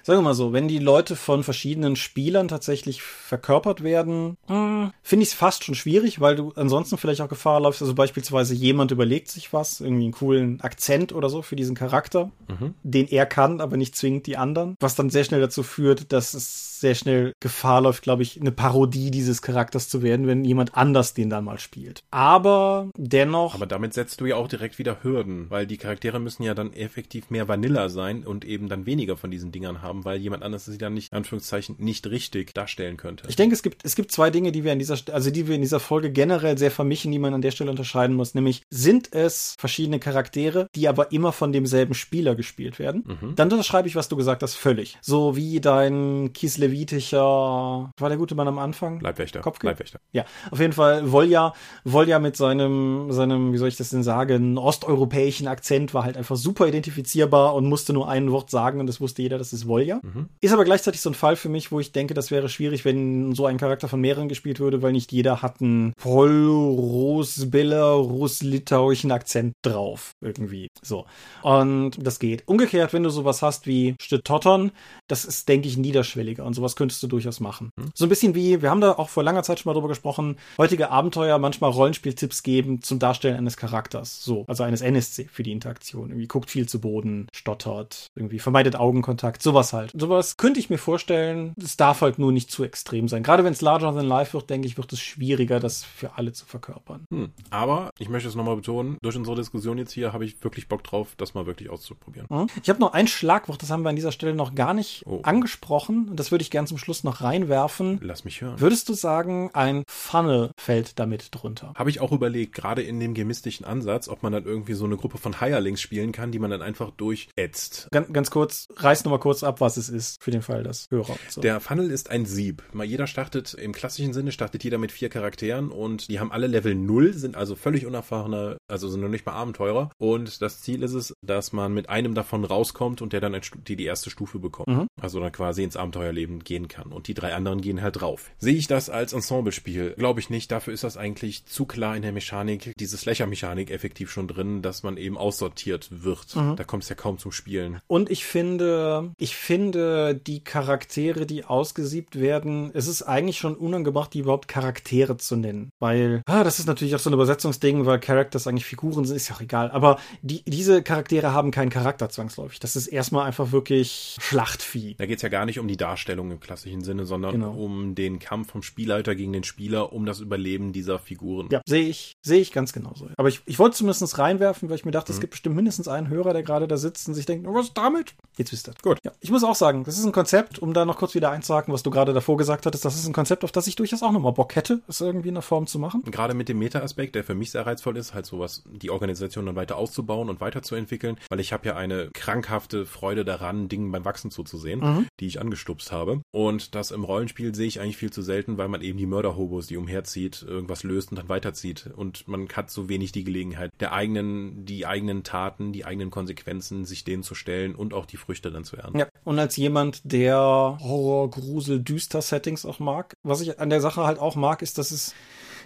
sagen wir mal so, wenn die Leute von verschiedenen Spielern tatsächlich verkörpert werden, hm, finde ich es fast schon schwierig, weil du ansonsten vielleicht auch Gefahr läufst. Also beispielsweise jemand überlegt sich was, irgendwie einen coolen Akzent oder so für diesen Charakter, mhm. den er kann, aber nicht zwingend die anderen, was dann sehr schnell dazu führt, dass es sehr schnell Gefahr läuft, glaube ich, eine Parodie dieses Charakters zu werden, wenn jemand anders den dann mal spielt. Aber dennoch. Aber damit setzt du ja auch direkt wieder Hürden, weil die Charaktere müssen ja dann effektiv mehr Vanilla sein und eben dann weniger von diesen Dingern haben, weil jemand anderes sie dann nicht, Anführungszeichen, nicht richtig darstellen könnte. Ich denke, es gibt, es gibt zwei Dinge, die wir in dieser, also die wir in dieser Folge generell sehr vermischen, die man an der Stelle unterscheiden muss, nämlich sind es verschiedene Charaktere, die aber immer von demselben Spieler gespielt werden. Mhm. Dann unterschreibe ich, was du gesagt hast, völlig. So wie dein Kislevitischer, war der gute Mann am Anfang? Leibwächter. Kopfgeld? Leibwächter. Ja, auf jeden Fall Volja, Volja mit seinem, seinem, wie soll ich das denn sagen, osteuropäischen Akzent war halt einfach super identifizierbar und musste nur ein Wort sagen und es wusste jeder, das ist Volja. Mhm. Ist aber gleichzeitig so ein Fall für mich, wo ich denke, das wäre schwierig, wenn so ein Charakter von mehreren gespielt würde, weil nicht jeder hat einen voll-russ-belarus-litauischen Akzent drauf. Irgendwie. So. Und das geht. Umgekehrt, wenn du sowas hast wie Stittottern, das ist, denke ich, niederschwelliger und sowas könntest du durchaus machen. Mhm. So ein bisschen wie, wir haben da auch vor langer Zeit schon mal drüber gesprochen, heutige Abenteuer manchmal Rollenspieltipps geben zum Darstellen eines Charakters. So, also eines NSC für die Interaktion. Irgendwie guckt viel zu Boden, stottert, irgendwie vermeidet Augenkontakt, sowas sowas halt. Sowas könnte ich mir vorstellen. Es darf halt nur nicht zu extrem sein. Gerade wenn es larger than life wird, denke ich, wird es schwieriger, das für alle zu verkörpern. Hm. Aber ich möchte es nochmal betonen, durch unsere Diskussion jetzt hier habe ich wirklich Bock drauf, das mal wirklich auszuprobieren. Mhm. Ich habe noch ein Schlagwort, das haben wir an dieser Stelle noch gar nicht oh. angesprochen. Und das würde ich gern zum Schluss noch reinwerfen. Lass mich hören. Würdest du sagen, ein Funnel fällt damit drunter? Habe ich auch überlegt, gerade in dem gemistischen Ansatz, ob man dann irgendwie so eine Gruppe von Hirelings spielen kann, die man dann einfach durchätzt. Ganz, ganz kurz, reiß nochmal kurz ab, was es ist, für den Fall, dass Hörer. So. Der Funnel ist ein Sieb. Mal jeder startet, im klassischen Sinne startet jeder mit vier Charakteren und die haben alle Level 0, sind also völlig unerfahrene, also sind noch nicht mal Abenteurer. Und das Ziel ist es, dass man mit einem davon rauskommt und der dann die, die erste Stufe bekommt. Mhm. Also dann quasi ins Abenteuerleben gehen kann. Und die drei anderen gehen halt drauf. Sehe ich das als Ensemblespiel? Glaube ich nicht. Dafür ist das eigentlich zu klar in der Mechanik, diese Slasher-Mechanik effektiv schon drin, dass man eben aussortiert wird. Mhm. Da kommt es ja kaum zum Spielen. Und ich finde, ich finde die Charaktere, die ausgesiebt werden, es ist eigentlich schon unangebracht, die überhaupt Charaktere zu nennen. Weil, ah, das ist natürlich auch so ein Übersetzungsding, weil Characters eigentlich Figuren sind, ist ja auch egal. Aber die, diese Charaktere haben keinen Charakter zwangsläufig. Das ist erstmal einfach wirklich Schlachtvieh. Da geht es ja gar nicht um die Darstellung im klassischen Sinne, sondern genau. um den Kampf vom Spielleiter gegen den Spieler, um das Überleben dieser Figuren. Ja, sehe ich, sehe ich ganz genauso. Aber ich, ich wollte zumindest reinwerfen, weil ich mir dachte, mhm. es gibt bestimmt mindestens einen Hörer, der gerade da sitzt und sich denkt, oh, was ist damit? Jetzt wisst ihr. Gut. Ja, ich muss auch sagen, das ist ein Konzept, um da noch kurz wieder einzuhaken, was du gerade davor gesagt hattest, das ist ein Konzept, auf das ich durchaus auch nochmal Bock hätte, es irgendwie in der Form zu machen. Gerade mit dem Meta-Aspekt, der für mich sehr reizvoll ist, halt sowas, die Organisation dann weiter auszubauen und weiterzuentwickeln, weil ich habe ja eine krankhafte Freude daran, Dingen beim Wachsen zuzusehen, mhm. die ich angestupst habe. Und das im Rollenspiel sehe ich eigentlich viel zu selten, weil man eben die Mörderhobos, die umherzieht, irgendwas löst und dann weiterzieht. Und man hat so wenig die Gelegenheit, der eigenen, die eigenen Taten, die eigenen Konsequenzen, sich denen zu stellen und auch die Früchte dann zu ernten. Ja, und als jemand, der Horror, Grusel, düster Settings auch mag, was ich an der Sache halt auch mag, ist, dass es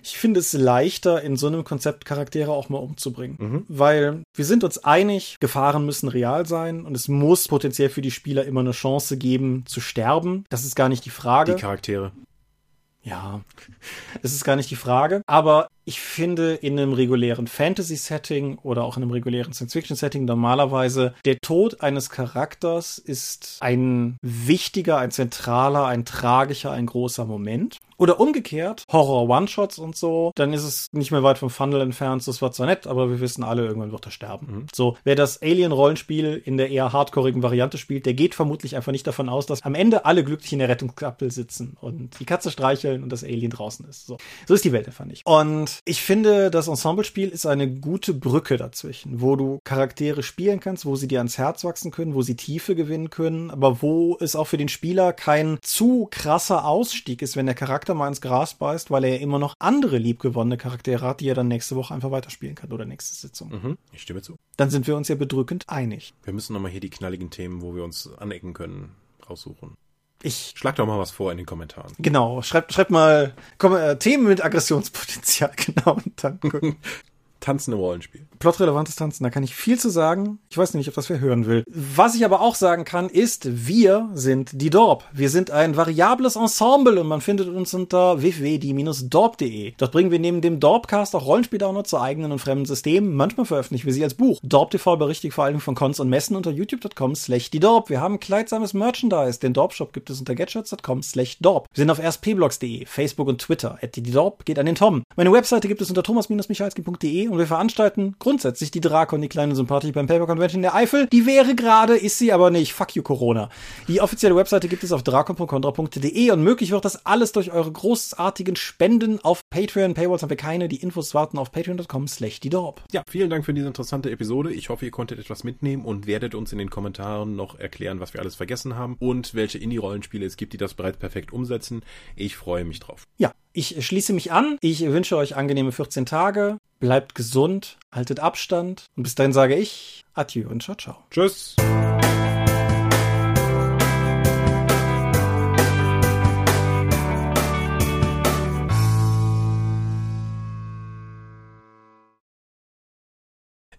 ich finde es leichter, in so einem Konzept Charaktere auch mal umzubringen. Mhm. Weil wir sind uns einig, Gefahren müssen real sein und es muss potenziell für die Spieler immer eine Chance geben, zu sterben. Das ist gar nicht die Frage. Die Charaktere. Ja, das ist gar nicht die Frage. Aber ich finde, in einem regulären Fantasy-Setting oder auch in einem regulären Science-Fiction-Setting normalerweise der Tod eines Charakters ist ein wichtiger, ein zentraler, ein tragischer, ein großer Moment. Oder umgekehrt, Horror-One-Shots und so, dann ist es nicht mehr weit vom Funnel entfernt. Das war zwar nett, aber wir wissen alle, irgendwann wird er sterben. Mhm. So, wer das Alien-Rollenspiel in der eher hardcoreigen Variante spielt, der geht vermutlich einfach nicht davon aus, dass am Ende alle glücklich in der Rettungskappel sitzen und die Katze streicheln und das Alien draußen ist. So, so ist die Welt einfach nicht. Und ich finde, das Ensemble-Spiel ist eine gute Brücke dazwischen, wo du Charaktere spielen kannst, wo sie dir ans Herz wachsen können, wo sie Tiefe gewinnen können, aber wo es auch für den Spieler kein zu krasser Ausstieg ist, wenn der Charakter Charakter mal ins Gras beißt, weil er ja immer noch andere liebgewonnene Charaktere hat, die er dann nächste Woche einfach weiterspielen kann oder nächste Sitzung. Mhm, ich stimme zu. Dann sind wir uns ja bedrückend einig. Wir müssen nochmal hier die knalligen Themen, wo wir uns anecken können, raussuchen. Ich schlag doch mal was vor in den Kommentaren. Genau, schreibt schreibt mal komm, äh, Themen mit Aggressionspotenzial, genau. Und dann tanzende Rollenspiel. Plotrelevantes Tanzen, da kann ich viel zu sagen. Ich weiß nicht, ob das wer hören will. Was ich aber auch sagen kann, ist, wir sind die Dorp. Wir sind ein variables Ensemble und man findet uns unter www.die-dorp.de. Dort bringen wir neben dem Dorpcast auch Rollenspiel-Download zu eigenen und fremden Systemen. Manchmal veröffentlichen wir sie als Buch. Dorp TV berichtet vor allem von Cons und Messen unter youtube.com slash die Dorp. Wir haben kleidsames Merchandise. Den Dorp-Shop gibt es unter getshirts.com slash Dorp. Wir sind auf rspblogs.de, Facebook und Twitter. At die Dorp geht an den Tom. Meine Webseite gibt es unter thomas-michalski.de und wir veranstalten grundsätzlich die Drakon, die kleine Sympathie beim Paper Convention der Eifel. Die wäre gerade, ist sie aber nicht. Fuck you, Corona. Die offizielle Webseite gibt es auf drakon.contra.de und möglich wird das alles durch eure großartigen Spenden auf Patreon. Paywalls haben wir keine. Die Infos warten auf patreon.com slash die Dorp. Ja, vielen Dank für diese interessante Episode. Ich hoffe, ihr konntet etwas mitnehmen und werdet uns in den Kommentaren noch erklären, was wir alles vergessen haben und welche Indie-Rollenspiele es gibt, die das bereits perfekt umsetzen. Ich freue mich drauf. Ja, ich schließe mich an. Ich wünsche euch angenehme 14 Tage. Bleibt gesund, haltet Abstand. Und bis dahin sage ich Adieu und ciao, ciao. Tschüss.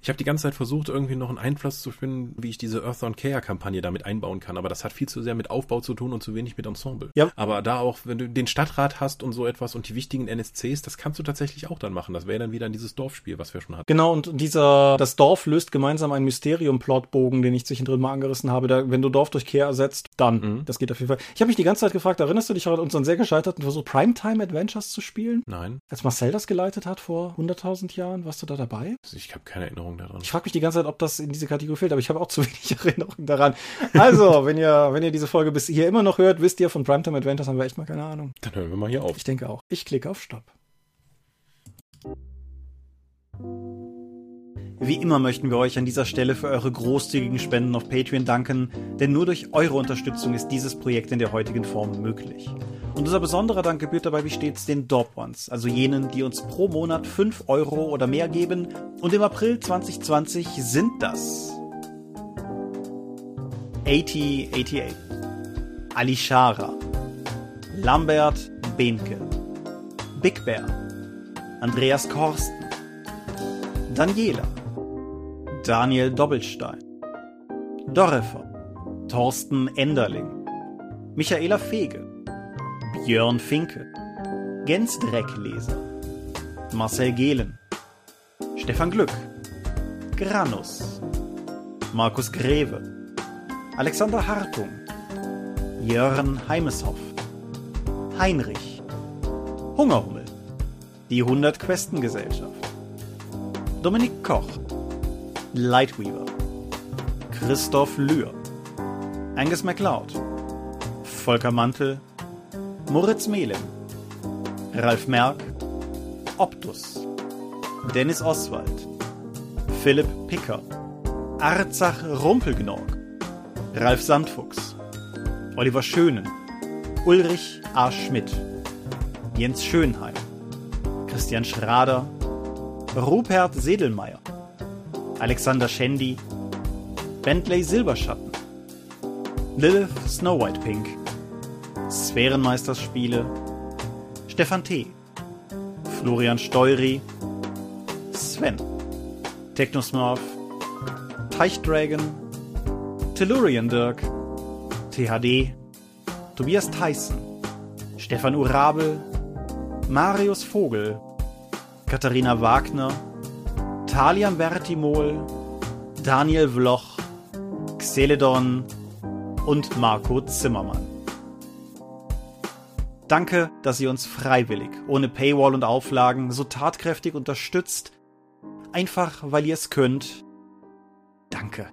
Ich habe die ganze Zeit versucht, irgendwie noch einen Einfluss zu finden, wie ich diese Earth on Care-Kampagne damit einbauen kann. Aber das hat viel zu sehr mit Aufbau zu tun und zu wenig mit Ensemble. Ja. Aber da auch, wenn du den Stadtrat hast und so etwas und die wichtigen NSCs, das kannst du tatsächlich auch dann machen. Das wäre dann wieder in dieses Dorfspiel, was wir schon hatten. Genau, und dieser, das Dorf löst gemeinsam einen Mysterium-Plotbogen, den ich zwischendrin mal angerissen habe. Da, wenn du Dorf durch Care ersetzt, dann. Mhm. Das geht auf jeden Fall. Ich habe mich die ganze Zeit gefragt, erinnerst du dich an unseren sehr gescheiterten Versuch, Primetime Adventures zu spielen? Nein, Als Marcel das geleitet hat vor 100.000 Jahren, warst du da dabei? ich habe keine Erinnerung daran. Ich frage mich die ganze Zeit, ob das in diese Kategorie fällt, aber ich habe auch zu wenig Erinnerungen daran. Also, wenn ihr, wenn ihr diese Folge bis hier immer noch hört, wisst ihr, von Primetime Adventures haben wir echt mal keine Ahnung. Dann hören wir mal hier auf. Ich denke auch. Ich klicke auf Stopp. Wie immer möchten wir euch an dieser Stelle für eure großzügigen Spenden auf Patreon danken, denn nur durch eure Unterstützung ist dieses Projekt in der heutigen Form möglich. Und unser besonderer Dank gebührt dabei wie stets den Dorp Ones, also jenen, die uns pro Monat 5 Euro oder mehr geben. Und im April 2020 sind das 8088, Alishara, Lambert Behnke, Big Bear, Andreas Korsten, Daniela, Daniel Doppelstein, Dorifer, Thorsten Enderling, Michaela Fege, Björn Finke, Gens Dreckleser, Marcel Gehlen, Stefan Glück, Granus, Markus Greve, Alexander Hartung, Jörn Heimeshoff, Heinrich, Hungerhummel, die 100 Questengesellschaft, Dominik Koch, Lightweaver, Christoph Lühr, Angus MacLeod, Volker Mantel, Moritz Melem, Ralf Merck, Optus, Dennis Oswald, Philipp Picker, Arzach Rumpelgnorg, Ralf Sandfuchs, Oliver Schönen, Ulrich A. Schmidt, Jens Schönheim, Christian Schrader, Rupert Sedelmeier, Alexander Schendi, Bentley Silberschatten, Lilith Snow White Pink, Sphärenmeisterspiele, Stefan T., Florian Steury, Sven, Technosmurf, Teichdragon, Tellurian Dirk, THD, Tobias Tyson, Stefan Urabel, Marius Vogel, Katharina Wagner, Talian Vertimol, Daniel Vloch, Xeledon und Marco Zimmermann. Danke, dass ihr uns freiwillig, ohne Paywall und Auflagen, so tatkräftig unterstützt. Einfach, weil ihr es könnt. Danke.